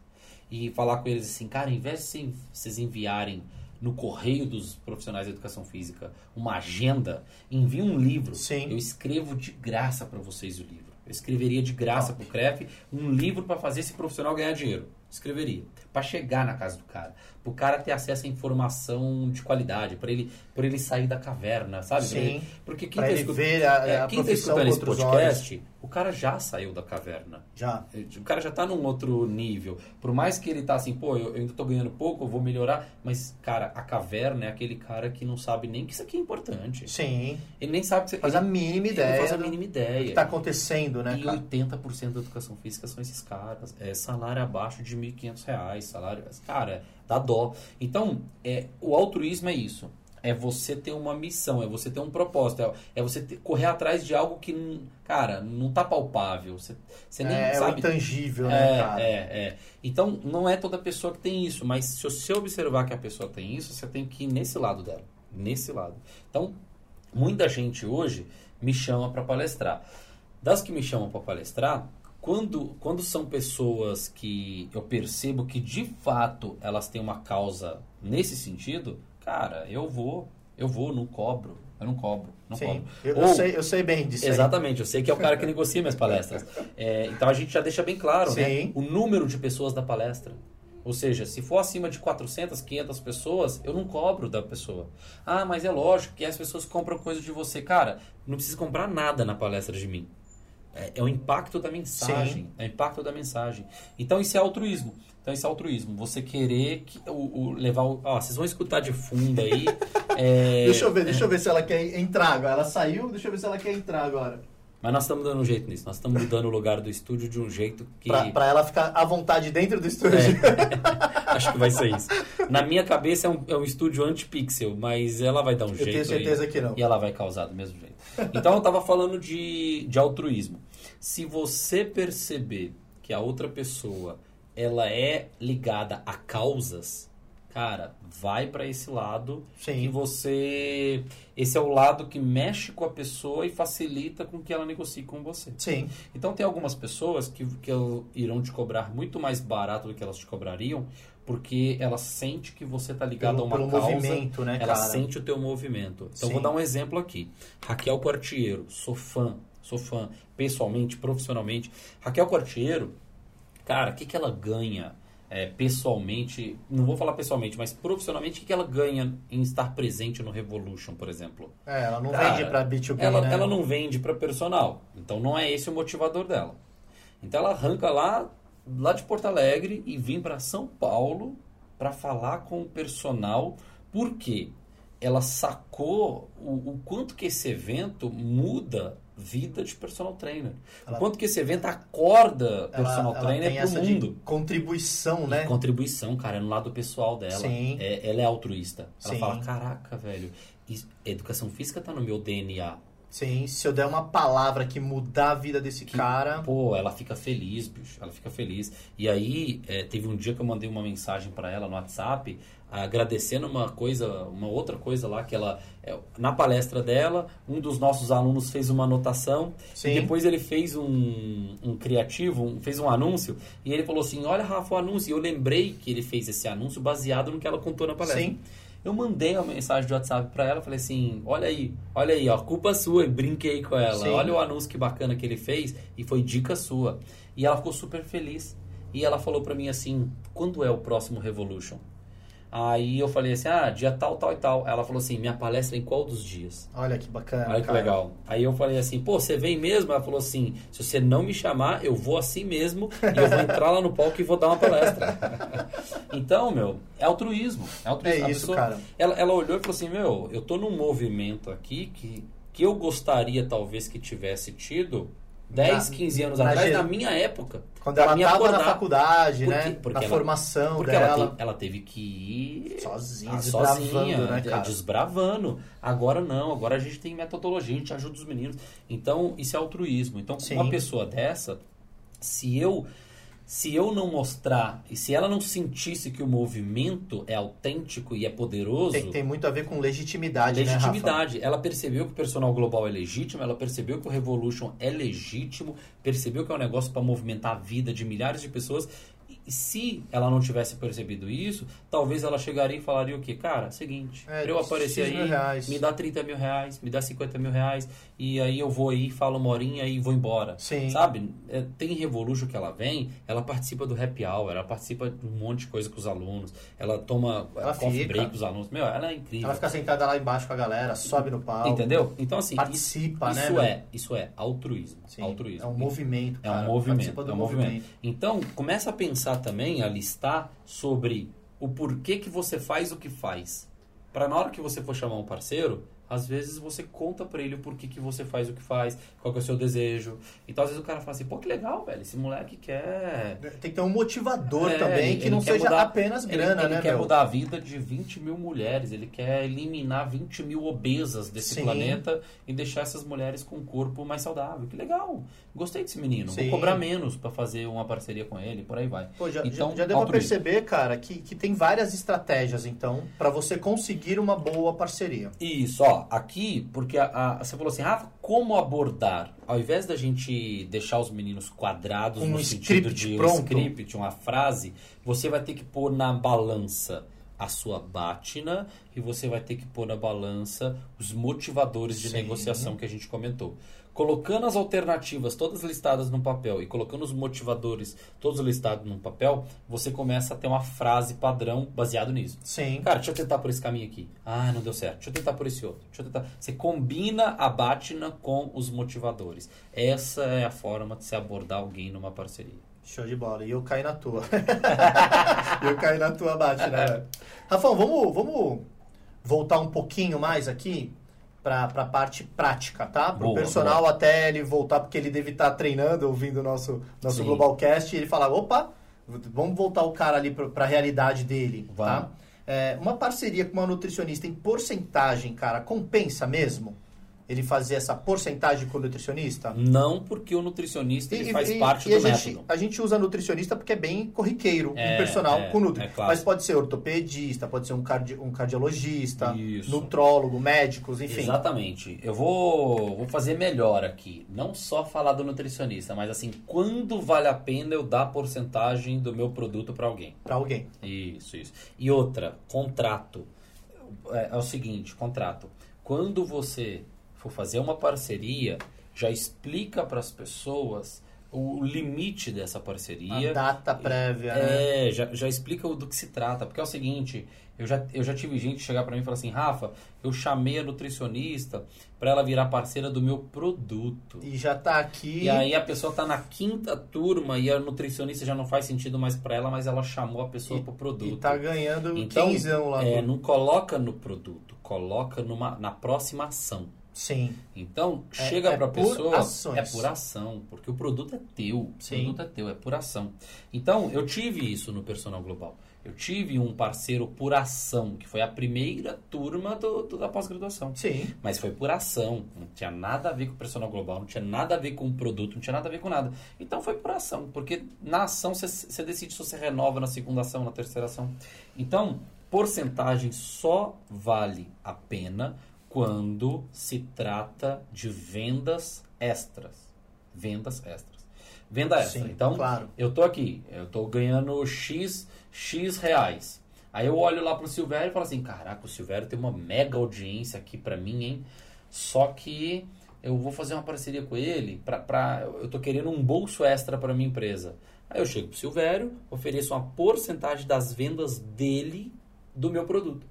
e falar com eles assim, cara, em vez de vocês- enviarem no correio dos profissionais de educação física uma agenda, envie um livro. Sim. Eu escrevo de graça para vocês o livro. Eu escreveria de graça pro CREF um livro para fazer esse profissional ganhar dinheiro. Escreveria. Para chegar na casa do cara. Pro cara ter acesso a informação de qualidade. para ele, pra ele sair da caverna, sabe? Sim. ele- porque quem tá ele escut- ver a, é, a quem tá escutando esse podcast, o cara já saiu da caverna. Já. O cara já tá num outro nível. Por mais que ele tá assim, pô, eu, eu ainda tô ganhando pouco, eu vou melhorar. Mas, cara, a caverna é aquele cara que não sabe nem que isso aqui é importante. Sim. Ele nem sabe que você Faz a mínima ele ideia faz a do- mínima ideia. que tá acontecendo, né, e cara? 80% da educação física são esses caras. É salário abaixo de 1.500 reais, salário. Cara, dá dó. Então, é, o altruísmo é isso. É você ter uma missão, é você ter um propósito, é, é você ter- correr atrás de algo que, não- cara, não tá palpável. Você, você nem É, o sabe. intangível, né, É, cara? é, é. Então, não é toda pessoa que tem isso, mas se você observar que a pessoa tem isso, você tem que ir nesse lado dela. Nesse lado. Então, muita gente hoje me chama para palestrar. Das que me chamam para palestrar, quando, quando são pessoas que eu percebo que de fato elas têm uma causa nesse sentido, cara, eu vou, eu vou, não cobro. Eu não cobro, não Sim, cobro. eu, Ou- eu sei, eu sei bem disso. aí. Exatamente, eu sei que é o cara que negocia minhas palestras. É, então a gente já deixa bem claro, né? O número de pessoas da palestra. Ou seja, se for acima de 400, 500 pessoas, eu não cobro da pessoa. Ah, mas é lógico que as pessoas compram coisa de você. Cara, não precisa comprar nada na palestra de mim. É, é o impacto da mensagem. É o impacto da mensagem. Então isso é altruísmo. Então isso é altruísmo. Você querer que, o, o- levar o. Ó, vocês vão escutar de fundo aí. (laughs) é, Deixa eu ver, deixa eu ver se ela quer entrar agora. Ela saiu, deixa eu ver se ela quer entrar agora. Mas nós estamos dando um jeito nisso. Nós estamos mudando o lugar do estúdio de um jeito que. Pra, pra ela ficar à vontade dentro do estúdio. É. (laughs) Acho que vai ser isso. Na minha cabeça é um, é um estúdio anti-pixel, mas ela vai dar um Eu jeito. tenho certeza aí, que não. E ela vai causar do mesmo jeito. Então eu tava falando de, de altruísmo. Se você perceber que a outra pessoa ela é ligada a causas, cara, vai para esse lado Sim. que você. Esse é o lado que mexe com a pessoa e facilita com que ela negocie com você. Sim. Então tem algumas pessoas que, que irão te cobrar muito mais barato do que elas te cobrariam, porque ela sente que você está ligado Pelo, a uma pelo causa. movimento, né, ela cara? sente o teu movimento. Então Sim. vou dar um exemplo aqui. Raquel Quartiero, sou fã, sou fã, pessoalmente, profissionalmente. Raquel Quartiero, cara, o que, que ela ganha é, pessoalmente? Não vou falar pessoalmente, mas profissionalmente, o que, ela ganha em estar presente no Revolution, por exemplo? É, ela não Cara, vende pra B2B, ela, né? ela não vende para personal. Então não é esse o motivador dela. Então ela arranca lá, lá de Porto Alegre e vem para São Paulo para falar com o personal. Por quê? Ela sacou o, o quanto que esse evento muda vida de personal trainer. Ela- o quanto que esse evento acorda personal ela trainer pro essa mundo. contribuição, né? E contribuição, cara, é no lado pessoal dela. Sim. É- ela é altruísta. Ela Sim. fala, caraca, velho, isso- educação física tá no meu DNA. Sim, se eu der uma palavra que mudar a vida desse Que, cara... Pô, ela fica feliz, bicho. Ela fica feliz. E aí, é, teve um dia que eu mandei uma mensagem pra ela no WhatsApp, agradecendo uma coisa, uma outra coisa lá que ela é, na palestra dela, um dos nossos alunos fez uma anotação Sim. e depois ele fez um, um criativo, um- fez um anúncio e ele falou assim: "Olha, Rafa, o anúncio". E eu lembrei que ele fez esse anúncio baseado no que ela contou na palestra. Sim. Eu mandei uma mensagem de WhatsApp pra ela, falei assim: "Olha aí, olha aí, ó, culpa sua". E brinquei com ela. Sim. Olha o anúncio que bacana que ele fez e foi dica sua. E ela ficou super feliz. E ela falou pra mim assim: "Quando é o próximo Revolution?" Aí eu falei assim: "Ah, dia tal, tal e tal". Ela falou assim: "Minha palestra é em qual dos dias?" Olha que bacana, Olha que cara. legal. Aí eu falei assim, pô, você vem mesmo? Ela falou assim, se você não me chamar, eu vou assim mesmo e eu vou entrar lá no palco e vou dar uma palestra. (laughs) então, meu, é altruísmo. É, altruísmo. É A isso, pessoa- cara. Ela, ela olhou e falou assim, meu, eu tô num movimento aqui que, que eu gostaria talvez que tivesse tido 10, Na- 15 anos na atrás, na minha época. Quando ela me tava na faculdade, Porque- né? porque na ela- formação Porque dela. ela, te- ela teve que ir Sozinha, ah, desbravando, sozinha, né, de- cara? desbravando. Agora não, agora a gente tem metodologia, a gente ajuda os meninos. Então, isso é altruísmo. Então, Sim. uma pessoa dessa, se eu se eu não mostrar, e se ela não sentisse que o movimento é autêntico e é poderoso, Tem, tem muito a ver com legitimidade, né, legitimidade. ela percebeu que o personal global é legítimo, ela percebeu que o Revolution é legítimo, percebeu que é um negócio para movimentar a vida de milhares de pessoas. E se ela não tivesse percebido isso, talvez ela chegaria e falaria o quê? Cara, seguinte, É, eu aparecer aí, reais. me dá 30 mil reais, me dá 50 mil reais, e aí eu vou aí, falo uma horinha e vou embora. Sim. Sabe? É, tem Revolution que ela vem, ela participa do happy hour, ela participa de um monte de coisa com os alunos, ela toma Ela coffee fica. break com os alunos. Meu, ela é incrível. Ela fica sentada lá embaixo com a galera, sobe no palco. Entendeu? Então, assim, Participa, isso, né, isso meu? é, isso é altruísmo. Sim, altruísmo. É um movimento, É um movimento, Participa do é um movimento. Então, começa a pensar também, a listar sobre o porquê que você faz o que faz. Para na hora que você for chamar um parceiro, às vezes você conta para ele o porquê que você faz o que faz, qual que é o seu desejo. Então, às vezes o cara fala assim, pô, que legal, velho, esse moleque quer... Tem que ter um motivador É, também, ele- que ele não seja mudar- apenas Ele, grana, ele né, quer meu? mudar a vida de 20 mil mulheres, ele quer eliminar 20 mil obesas desse Sim. planeta e deixar essas mulheres com um corpo mais saudável. Que legal! Gostei desse menino. Sim. Vou cobrar menos para fazer uma parceria com ele, por aí vai. Pô, já, Então, já, já deu pra perceber, cara, que, que tem várias estratégias, então, pra você conseguir uma boa parceria. Isso, ó, aqui, porque a, a- você falou assim, Rafa, como abordar? Ao invés da gente deixar os meninos quadrados Um no sentido de pronto. um script, uma frase, você vai ter que pôr na balança a sua Batina e você vai ter que pôr na balança os motivadores de Sim. negociação que a gente comentou. Colocando as alternativas todas listadas no papel e colocando os motivadores todos listados no papel, você começa a ter uma frase padrão baseado nisso. Sim. Cara, deixa eu tentar por esse caminho aqui. Ah, não deu certo. Deixa eu tentar por esse outro. Deixa eu tentar. Você combina a Batina com os motivadores. Essa é a forma de se abordar alguém numa parceria. Show de bola. E eu caí na tua. (laughs) eu caí na tua, bate, né? (laughs) Rafão, vamos, vamos voltar um pouquinho mais aqui para a parte prática, tá? Para o Boa, personal até ele voltar, porque ele deve estar treinando, ouvindo o nosso, nosso Sim. Globalcast, e ele falar, opa, vamos voltar o cara ali para a realidade dele, tá? Vamos. É, uma parceria com uma nutricionista em porcentagem, cara, compensa mesmo? Ele fazer essa porcentagem com o nutricionista? Não porque o nutricionista E- faz e- parte e do a gente, método. a gente usa nutricionista porque é bem corriqueiro É, um personal é, com nutri. é claro. Mas pode ser ortopedista, pode ser um, cardi- um cardiologista, Isso. nutrólogo, médicos, enfim. Exatamente. Eu vou, vou fazer melhor aqui. Não só falar do nutricionista, mas assim, quando vale a pena eu dar porcentagem do meu produto para alguém. Para alguém. Isso, isso. E outra, contrato. É, é o seguinte, contrato. Quando você for fazer uma parceria, já explica para as pessoas o limite dessa parceria. A data prévia, né? É, já, já explica o do que se trata. Porque é o seguinte, eu já, eu já tive gente chegar pra mim e falar assim, Rafa, eu chamei a nutricionista pra ela virar parceira do meu produto. E já tá aqui. E aí a pessoa tá na quinta turma e a nutricionista já não faz sentido mais pra ela, mas ela chamou a pessoa E- pro produto. E tá ganhando Então, quinzão lá. É, não coloca no produto, coloca numa, na próxima ação. Sim. Então, É- chega é pra por pessoa, ações. é por ação, porque o produto é teu, Sim. o produto é teu, é por ação. Então, eu tive isso no Personal Global. Eu tive um parceiro por ação, que foi a primeira turma do, do- da pós-graduação. Sim. Mas foi por ação, não tinha nada a ver com o Personal Global, não tinha nada a ver com o produto, não tinha nada a ver com nada. Então foi por ação, porque na ação você decide se você renova na segunda ação, na terceira ação. Então, porcentagem só vale a pena quando se trata de vendas extras. Vendas extras. Venda extra. Sim, então, claro. eu tô aqui, eu tô ganhando X, X reais. Aí eu olho lá pro Silvério e falo assim, caraca, o Silvério tem uma mega audiência aqui pra mim, hein? Só que eu vou fazer uma parceria com ele pra, pra eu tô querendo um bolso extra pra minha empresa. Aí eu chego pro Silvério, ofereço uma porcentagem das vendas dele do meu produto.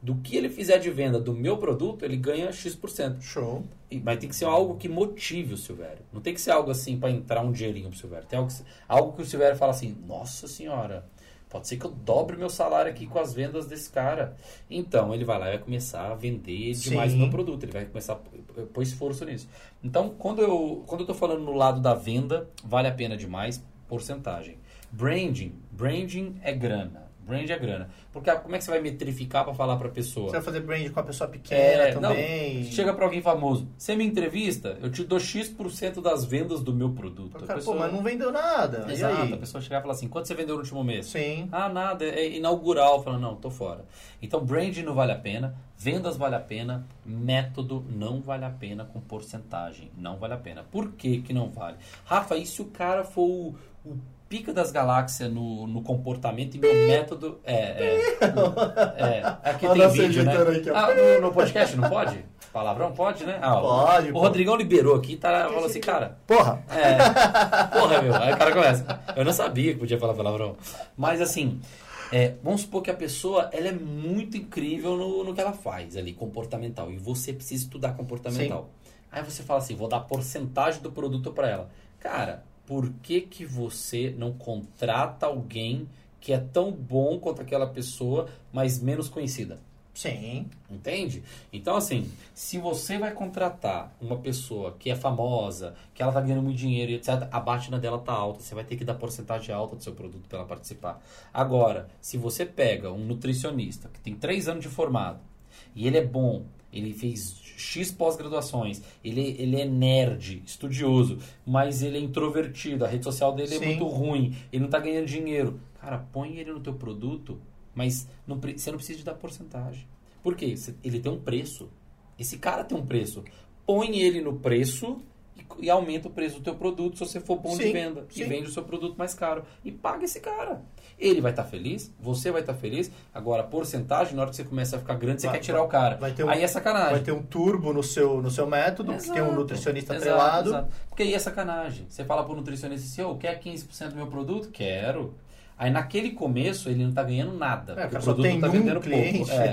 Do que ele fizer de venda do meu produto, ele ganha X%. Show. E- Mas tem que ser algo que motive o Silvério. Não tem que ser algo assim para entrar um dinheirinho pro Silvério. Tem algo que, algo que o Silvério fala assim: Nossa senhora, pode ser que eu dobre meu salário aqui com as vendas desse cara. Então ele vai lá e vai começar a vender demais o Sim. meu produto. Ele vai começar a pôr esforço nisso. Então, quando eu, quando eu tô falando no lado da venda, vale a pena demais porcentagem. Branding. Branding é grana. Brand é grana. Porque como é que você vai metrificar para falar para pessoa? Você vai fazer brand com a pessoa pequena É, também. Não, chega pra alguém famoso. Você me entrevista, eu te dou X% das vendas do meu produto. Cara, pessoa- Pô, mas não vendeu nada. Exato, E a pessoa chegar e falar assim, quanto você vendeu no último mês? Sim. Ah, nada, é inaugural. Fala, não, tô fora. Então, brand não vale a pena, vendas vale a pena, método não vale a pena com porcentagem. Não vale a pena. Por que que não vale? Rafa, e se o cara for o, o pica das galáxias no, no comportamento e meu método... É, é, é aqui Olha tem vídeo, né? aqui. Ah, no, no podcast não pode? Palavrão pode, né? Ah, o- Pode, O, pô. Rodrigão liberou aqui, tá, falou assim, cara... Porra. É. Porra, meu. Aí o cara começa. Eu não sabia que podia falar palavrão. Mas assim, é, vamos supor que a pessoa ela é muito incrível no, no que ela faz ali, comportamental. E você precisa estudar comportamental. Aí você fala assim, vou dar porcentagem do produto para ela. Cara, por que, que você não contrata alguém que é tão bom quanto aquela pessoa, mas menos conhecida? Sim. Entende? Então, assim, se você vai contratar uma pessoa que é famosa, que ela tá ganhando muito dinheiro e etc., a batina dela tá alta. Você vai ter que dar porcentagem alta do seu produto para ela participar. Agora, se você pega um nutricionista que tem três anos de formado e ele é bom, ele fez X pós-graduações, ele, ele é nerd, estudioso, mas ele é introvertido, a rede social dele é Sim. muito ruim, ele não tá ganhando dinheiro. Cara, põe ele no teu produto, mas não você não precisa de dar porcentagem. Por quê? Ele tem um preço. Esse cara tem um preço. Põe ele no preço e, e aumenta o preço do teu produto se você for bom de Sim, venda. E sim. vende o seu produto mais caro. E paga esse cara. Ele vai estar feliz, você vai estar feliz. Agora, a porcentagem, na hora que você começa a ficar grande, você Vai- quer tirar o cara. vai ter um- Aí é sacanagem. Vai ter um turbo no seu, no seu método, porque tem um Exato, nutricionista exato, atrelado. exato. Porque aí é sacanagem. Você fala pro nutricionista assim, ô, quer 15% do meu produto? Quero. Aí naquele começo ele não tá ganhando nada. É, o produto tem tá um vendendo cliente. pouco. É,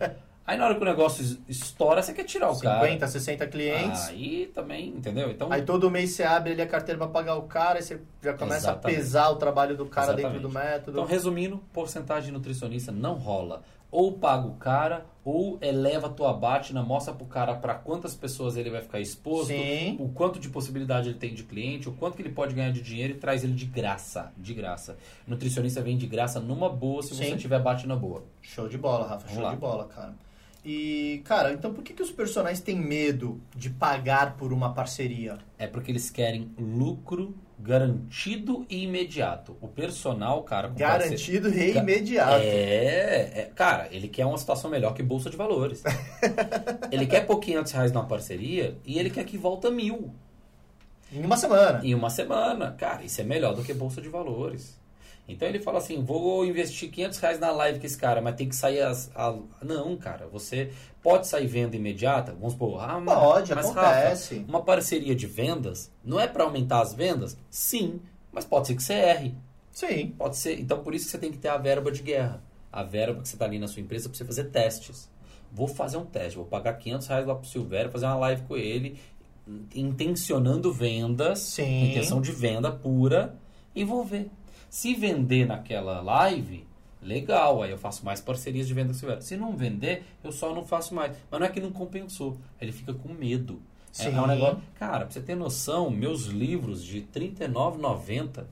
é. (laughs) Aí na hora que o negócio es- estoura, você quer tirar o 50, cara. 60 clientes. Aí também, entendeu? Então, Aí todo mês você abre ali a carteira para pagar o cara, e você já começa Exatamente. a pesar o trabalho do cara Exatamente. dentro do método. então, resumindo, porcentagem de nutricionista não rola. Ou paga o cara, ou eleva a tua batina, mostra pro cara para quantas pessoas ele vai ficar exposto, Sim. o quanto de possibilidade ele tem de cliente, o quanto que ele pode ganhar de dinheiro e traz ele de graça, de graça. Nutricionista vem de graça numa boa se Sim. você tiver batina boa. Show de bola, Rafa. Vamos show lá. de bola, cara. E, cara, então por que, que os personagens têm medo de pagar por uma parceria? É porque eles querem lucro garantido e imediato. O personal, cara, parceiro- Garantido e imediato. É, é, cara, ele quer uma situação melhor que bolsa de valores. (laughs) ele quer por 500 reais numa parceria e ele quer que volta mil Em uma semana. em uma semana. Cara, isso é melhor do que bolsa de valores. Então ele fala assim, vou investir 500 reais na live com esse cara, mas tem que sair as... a- Não, cara, você pode sair venda imediata? Vamos supor, ah, mas- Pode, mas acontece. Rafa, uma parceria de vendas não é para aumentar as vendas? Sim, mas pode ser que você erre. Sim. Pode ser. Então, por isso que você tem que ter a verba de guerra. A verba que você está ali na sua empresa para você fazer testes. Vou fazer um teste, vou pagar 500 reais lá pro Silvério, fazer uma live com ele, intencionando vendas, Sim. intenção de venda pura, e vou ver. Se vender naquela live, legal, aí eu faço mais parcerias de venda Silvério. Se não vender, eu só não faço mais. Mas não é que não compensou, ele fica com medo. É, Sim. é um negócio. Cara, pra você ter noção, meus livros de R$ 39,90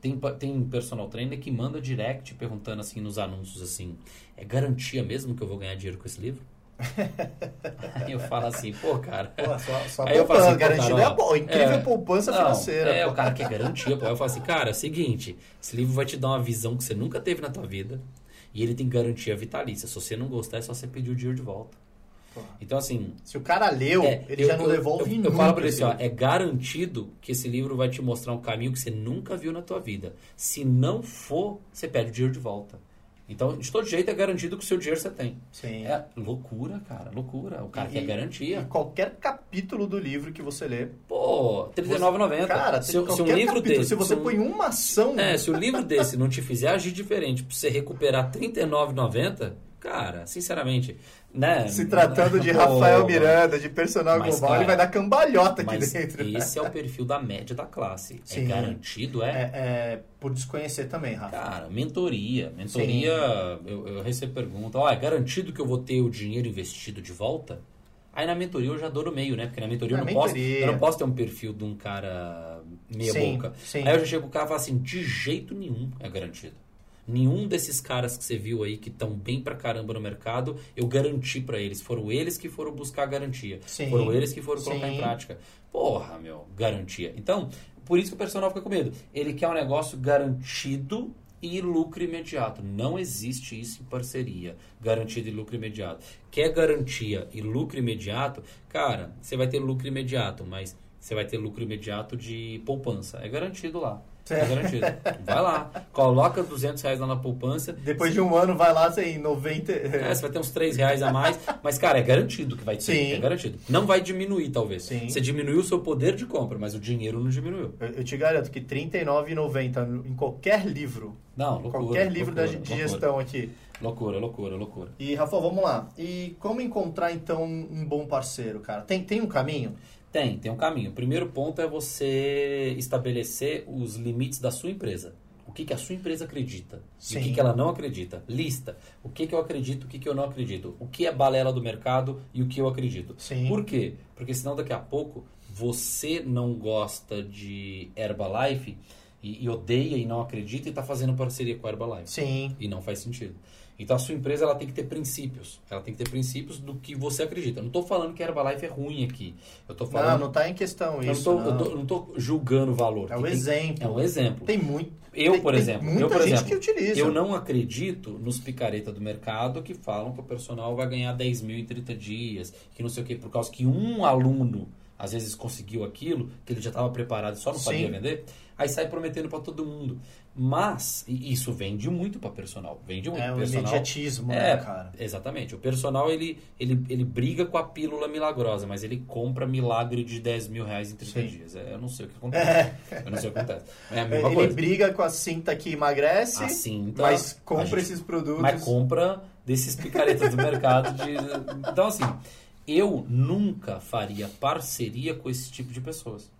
tem, pa- tem personal trainer que manda direct perguntando assim nos anúncios assim: é garantia mesmo que eu vou ganhar dinheiro com esse livro? (laughs) Aí eu falo assim, pô, cara. Pô, só, só Aí eu falo poupança, assim, cara, é ó, a bo- incrível é, poupança não, financeira. É, pô. o cara quer garantia, pô. Aí eu falo assim, cara, é o seguinte, esse livro vai te dar uma visão que você nunca teve na tua vida e ele tem garantia vitalícia. Se você não gostar, é só você pedir o dinheiro de volta. Pô. Então, assim, Se o cara leu, é, ele eu- já não eu- devolve eu, nunca. eu falo pra ele assim, ó, esse é garantido que esse livro vai te mostrar um caminho que você nunca viu na tua vida. Se não for, você pede o dinheiro de volta. Então, de todo jeito, é garantido que o seu dinheiro você tem. Sim. É loucura, cara, loucura. O cara E- quer garantia. E qualquer capítulo do livro que você lê. Pô, R$39,90. Cara, se, se um livro capítulo, desse... se você um- põe uma ação. É, se o livro desse não te fizer agir diferente pra você recuperar R$39,90, cara, sinceramente, né? Se tratando de Rafael. Miranda, de personal Mas, global, cara, ele vai dar cambalhota aqui Mas dentro. né? esse é o perfil da média da classe. Sim. É garantido, é? É, é por desconhecer também, Rafa. Cara, mentoria. Mentoria, eu, eu recebo pergunta, ó, é garantido que eu vou ter o dinheiro investido de volta? Aí na mentoria eu já dou no meio, né? Porque na mentoria, Na eu, não posso, mentoria. eu não posso ter um perfil de um cara meia Sim, boca. sim. Aí eu já chego pro cara e falo assim, de jeito nenhum é garantido. Nenhum desses caras que você viu aí que estão bem pra caramba no mercado, eu garanti pra eles. Foram eles que foram buscar a garantia. Sim, Foram eles que foram colocar sim. em prática. Porra, meu, garantia. Então, por isso que o personal fica com medo. Ele quer um negócio garantido e lucro imediato. Não existe isso em parceria. Garantido e lucro imediato. Quer garantia e lucro imediato? Cara, você vai ter lucro imediato, mas você vai ter lucro imediato de poupança. É garantido lá. É garantido. Vai lá, coloca 200 reais lá na poupança. Depois de um ano, vai lá, você em 90. É, você vai ter uns 3 reais a mais, mas, cara, é garantido que vai ter. Sim. É garantido. Não vai diminuir, talvez. Sim. Você diminuiu o seu poder de compra, mas o dinheiro não diminuiu. Eu, eu te garanto que R$ 39,90 em qualquer livro, Não, loucura. qualquer livro da- loucura, de loucura. gestão aqui. Loucura, loucura, loucura. E, Rafa, vamos lá. E como encontrar, então, um bom parceiro, cara? Tem, tem um caminho? Tem, tem um caminho. O primeiro ponto é você estabelecer os limites da sua empresa. O que, que a sua empresa acredita e Sim. o que, que ela não acredita. Lista. O que, que eu acredito, o que, que eu não acredito. O que é balela do mercado e o que eu acredito. Sim. Por quê? Porque senão daqui a pouco você não gosta de Herbalife e, e odeia e não acredita e está fazendo parceria com a Herbalife. Sim. E não faz sentido. Então a sua empresa ela tem que ter princípios. Ela tem que ter princípios do que você acredita. Eu não estou falando que a Herbalife é ruim aqui. Eu estou falando. Não, não está em questão isso. tô- eu não. tô- estou julgando o valor. É um Tem- exemplo. É um exemplo. Tem muito. Eu, tem- por tem exemplo, muita eu, por gente exemplo, que utiliza. eu não acredito nos picareta do mercado que falam que o personal vai ganhar 10 mil em 30 dias, que não sei o quê, por causa que um aluno às vezes conseguiu aquilo, que ele já estava preparado e só não sabia Sim. vender, aí sai prometendo para todo mundo. Mas e isso vende muito para personal, vende muito. É um personal, imediatismo, é, né, cara? Exatamente. O personal, ele, ele, ele briga com a pílula milagrosa, mas ele compra milagre de 10 mil reais em 30 Sim. dias. É, eu não sei o que (laughs) acontece. É. Eu não sei o que acontece. É a mesma Ele coisa. briga com a cinta que emagrece, A cinta, mas compra gente- esses produtos. Mas compra desses picaretas do mercado. De... Então, assim, eu nunca faria parceria com esse tipo de pessoas.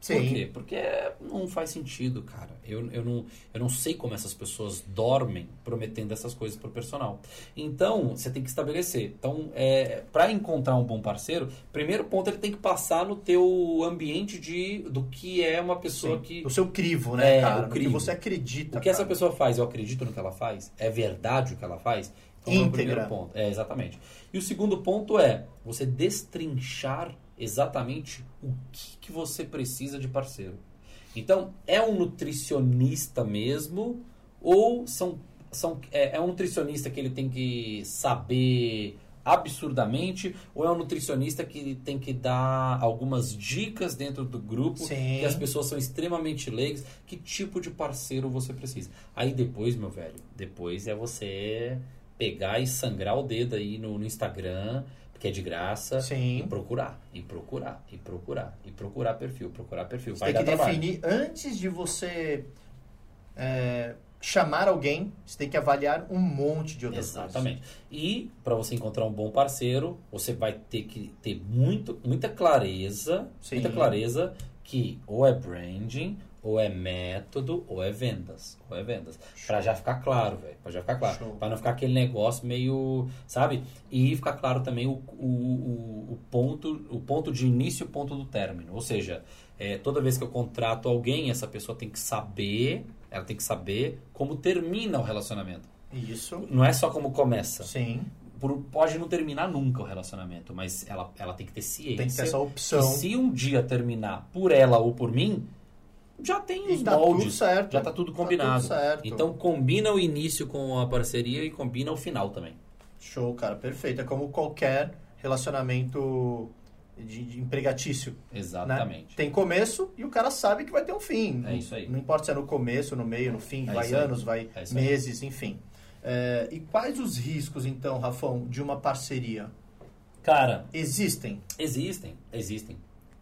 Por Sim. quê? Porque não faz sentido, cara. Eu, eu, não, eu não sei como essas pessoas dormem prometendo essas coisas pro personal. Então, você tem que estabelecer. Então, é, para encontrar um bom parceiro, primeiro ponto, ele tem que passar no teu ambiente de, do que é uma pessoa Sim. que... O seu crivo, né, É, cara? o No que crivo. você acredita. O que essa cara. pessoa faz, eu acredito no que ela faz? É verdade o que ela faz? Então, é o primeiro ponto. É, exatamente. E o segundo ponto é você destrinchar exatamente o que, que você precisa de parceiro. Então, é um nutricionista mesmo ou são, são, é, é um nutricionista que ele tem que saber absurdamente ou é um nutricionista que tem que dar algumas dicas dentro do grupo Sim. que as pessoas são extremamente leigas que tipo de parceiro você precisa aí depois meu velho depois é você pegar e sangrar o dedo aí no, no Instagram que é de graça Sim. e procurar e procurar e procurar e procurar perfil procurar perfil Você vai tem que trabalho definir, antes de você é, chamar alguém, você tem que avaliar um monte de outras Exatamente. E para você encontrar um bom parceiro, você vai ter que ter muito, muita clareza, Sim. muita clareza que ou é branding, ou é método, ou é vendas, ou é vendas. Para já ficar claro, velho, para já ficar claro, para não ficar aquele negócio meio, sabe? E ficar claro também o, o, o, ponto, o ponto de início e o ponto do término. Ou seja, é, toda vez que eu contrato alguém, essa pessoa tem que saber, ela tem que saber como termina o relacionamento. Isso. Não é só como começa. Sim. Por- pode não terminar nunca o relacionamento, mas ela, ela tem que ter ciência. Tem que ter essa opção. se um dia terminar por ela ou por mim, já tem os tá tudo moldes. certo. Já tá tudo Tá combinado. tudo certo. Então combina o início com a parceria e combina o final também. Show, cara, perfeito. É como qualquer relacionamento de, de empregatício. né? Exatamente. Tem começo e o cara sabe que vai ter um fim. É isso aí. Não importa se é no começo, no meio, no fim, É vai anos, vai É meses, enfim. É, e quais os riscos, então, Rafão, de uma parceria? Cara, Existem? existem, existem.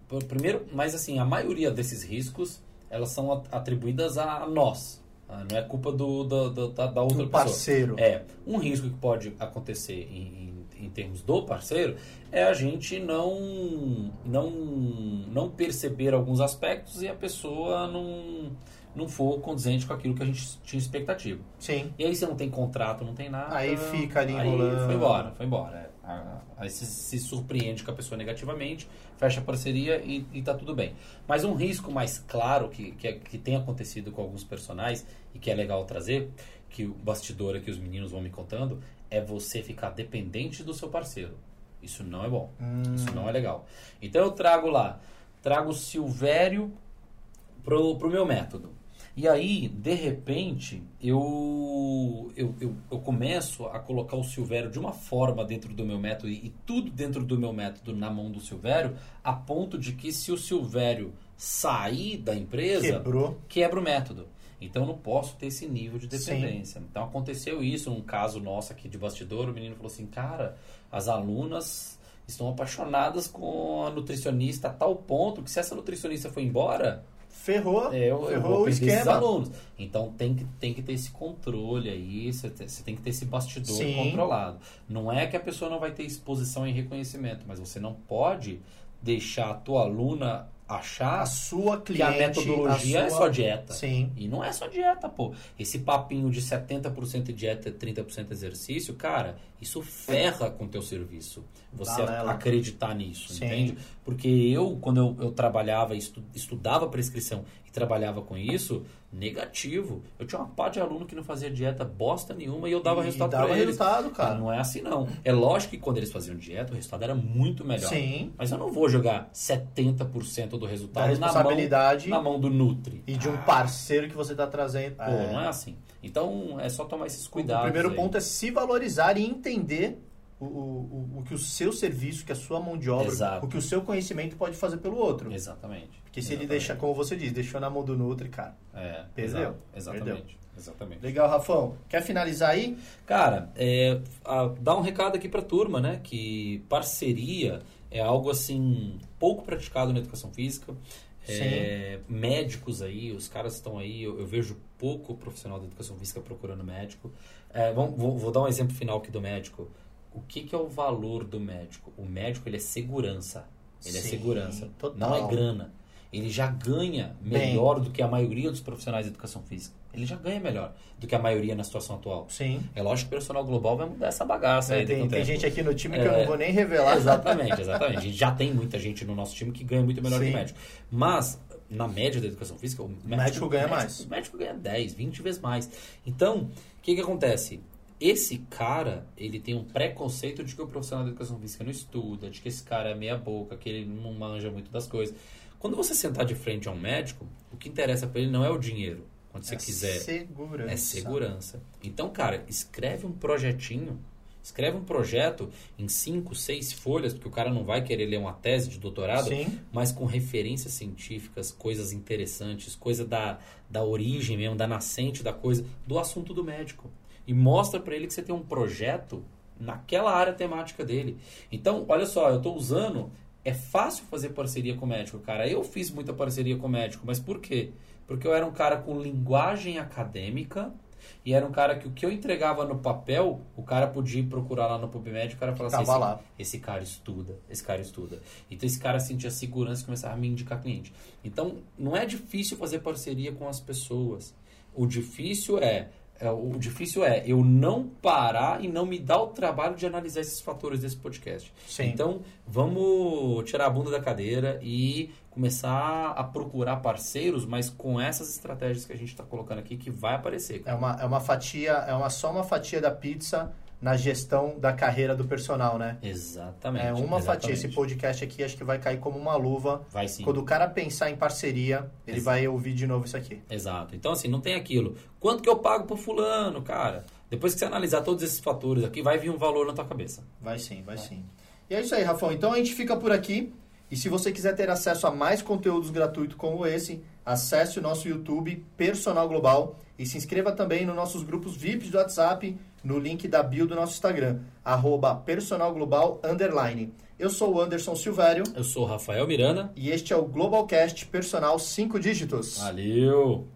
Por- Primeiro, mas assim, a maioria desses riscos, elas são at- atribuídas a nós. Ah, Não é culpa do, do- do- da, da outra Do pessoa. parceiro. É, um risco que pode acontecer em, em, em termos do parceiro é a gente não, não, não perceber alguns aspectos e a pessoa não, não for condizente com aquilo que a gente tinha expectativa. Sim. E aí você não tem contrato, não tem nada. Aí fica ali enrolando. Foi embora, foi embora. é. Aí se, se surpreende com a pessoa negativamente, fecha a parceria e, e tá tudo bem. Mas um risco mais claro que, que, é- que tem acontecido com alguns personagens e que é legal trazer, que o bastidor aqui os meninos vão me contando, é você ficar dependente do seu parceiro. Isso não é bom. Hum. Isso não é legal. Então eu trago lá, trago o Silvério pro, pro meu método. E aí, de repente, eu, eu, eu, eu começo a colocar o Silvério de uma forma dentro do meu método e, e tudo dentro do meu método na mão do Silvério, a ponto de que se o Silvério sair da empresa, Quebrou. quebra o método. Então eu não posso ter esse nível de Sim. dependência. Então aconteceu isso num caso nosso aqui de bastidor, o menino falou assim, cara, as alunas estão apaixonadas com a nutricionista a tal ponto que se essa nutricionista for embora, Ferrou. é, eu, eu ferrou vou o perder esses esquema. alunos. Então tem que, tem que ter esse controle aí, você te- você tem que ter esse bastidor Sim. controlado. Não é que a pessoa não vai ter exposição e reconhecimento, mas você não pode deixar a tua aluna achar A sua que cliente. a metodologia a é sua- só dieta. Sim. E não é só dieta, pô. Esse papinho de 70% dieta e 30% exercício, cara, isso ferra com o teu serviço. Você Balela. acreditar nisso, Sim. entende? Porque eu, quando eu, eu trabalhava, estu, estudava prescrição trabalhava com isso, negativo. Eu tinha uma pá de aluno que não fazia dieta bosta nenhuma e eu dava E resultado dava pra eles. resultado, cara. Não é assim, não. É lógico que quando eles faziam dieta, o resultado era muito melhor. Sim. Mas eu não vou jogar 70% do Da resultado na mão, responsabilidade na mão do Nutri. e de um parceiro que você está trazendo. Pô, não é assim. Então é só tomar esses O cuidados. primeiro aí. ponto é se valorizar e entender o, o, o que o seu serviço, que a sua mão de obra, Exato. o que o seu conhecimento pode fazer pelo outro. Exatamente. Porque se ele Exatamente. deixar, como você diz, deixou na mão do Nutri, cara. É, Perdeu. Exatamente. Perdeu. Exatamente. Legal, Rafão. Quer finalizar aí? Cara, é, a- dá um recado aqui pra turma, né? Que parceria é algo assim pouco praticado na educação física. É, médicos aí, os caras estão aí, eu, eu vejo pouco profissional da educação física procurando médico. É, vamos- vou, vou dar um exemplo final aqui do médico. O que, que é o valor do médico? O médico ele é segurança. Ele é Sim, segurança. total. Não é grana. Ele já ganha Bem. melhor do que a maioria dos profissionais de educação física. Ele já ganha melhor do que a maioria na situação atual. Sim. É lógico que o personal global vai mudar essa bagaça aí. É, tem, daqui a um tem tempo. gente aqui no time que eu É. não vou nem revelar. Exatamente, exatamente. (laughs) A gente já tem muita gente no nosso time que ganha muito melhor que Sim. o médico. Mas, na média da educação física, o médico, médico ganha o médico- mais. O médico ganha 10, 20 vezes mais. Então, o que, que acontece? Esse cara, ele tem um preconceito de que o profissional da educação física não estuda, de que esse cara é meia boca, que ele não manja muito das coisas. Quando você sentar de frente a um médico, o que interessa pra ele não é o dinheiro. Quando você É quiser Segurança. é segurança. Então, cara, escreve um projetinho. Escreve um projeto em cinco, seis folhas, porque o cara não vai querer ler uma tese de doutorado, Sim. mas com referências científicas, coisas interessantes, coisa da, da origem mesmo, da nascente da coisa, do assunto do médico. E mostra pra ele que você tem um projeto naquela área temática dele. Então, olha só, eu tô usando. É fácil fazer parceria com o médico, cara. Eu fiz muita parceria com o médico, mas por quê? Porque eu era um cara com linguagem acadêmica e era um cara que o que eu entregava no papel, o cara podia ir procurar lá no PubMed, o cara falava assim, esse, lá. esse cara estuda, esse cara estuda. Então esse cara sentia segurança e começava a me indicar cliente. Então não é difícil fazer parceria com as pessoas. O difícil é, é, o difícil é eu não parar e não me dar o trabalho de analisar esses fatores desse podcast. Sim. Então, vamos tirar a bunda da cadeira e começar a procurar parceiros, mas com essas estratégias que a gente está colocando aqui que vai aparecer. É uma, é uma fatia, é uma, só uma fatia da pizza na gestão da carreira do personal, né? Exatamente. É uma fatia. Esse exatamente. podcast aqui acho que vai cair como uma luva. Vai sim. Quando o cara pensar em parceria, ele Exato. vai ouvir de novo isso aqui. Exato. Então, assim, não tem aquilo. Quanto que eu pago pro fulano, cara? Depois que você analisar todos esses fatores aqui, vai vir um valor na tua cabeça. Vai sim, vai sim. E é isso aí, Rafão. Então a gente fica por aqui. E se você quiser ter acesso a mais conteúdos gratuitos como esse, acesse o nosso YouTube Personal Global e se inscreva também nos nossos grupos VIPs do WhatsApp no link da bio do nosso Instagram, arroba Personal Global Underline. Eu sou o Anderson Silvério Eu sou o Rafael Miranda. e este é o Globalcast Personal 5 Dígitos. Valeu!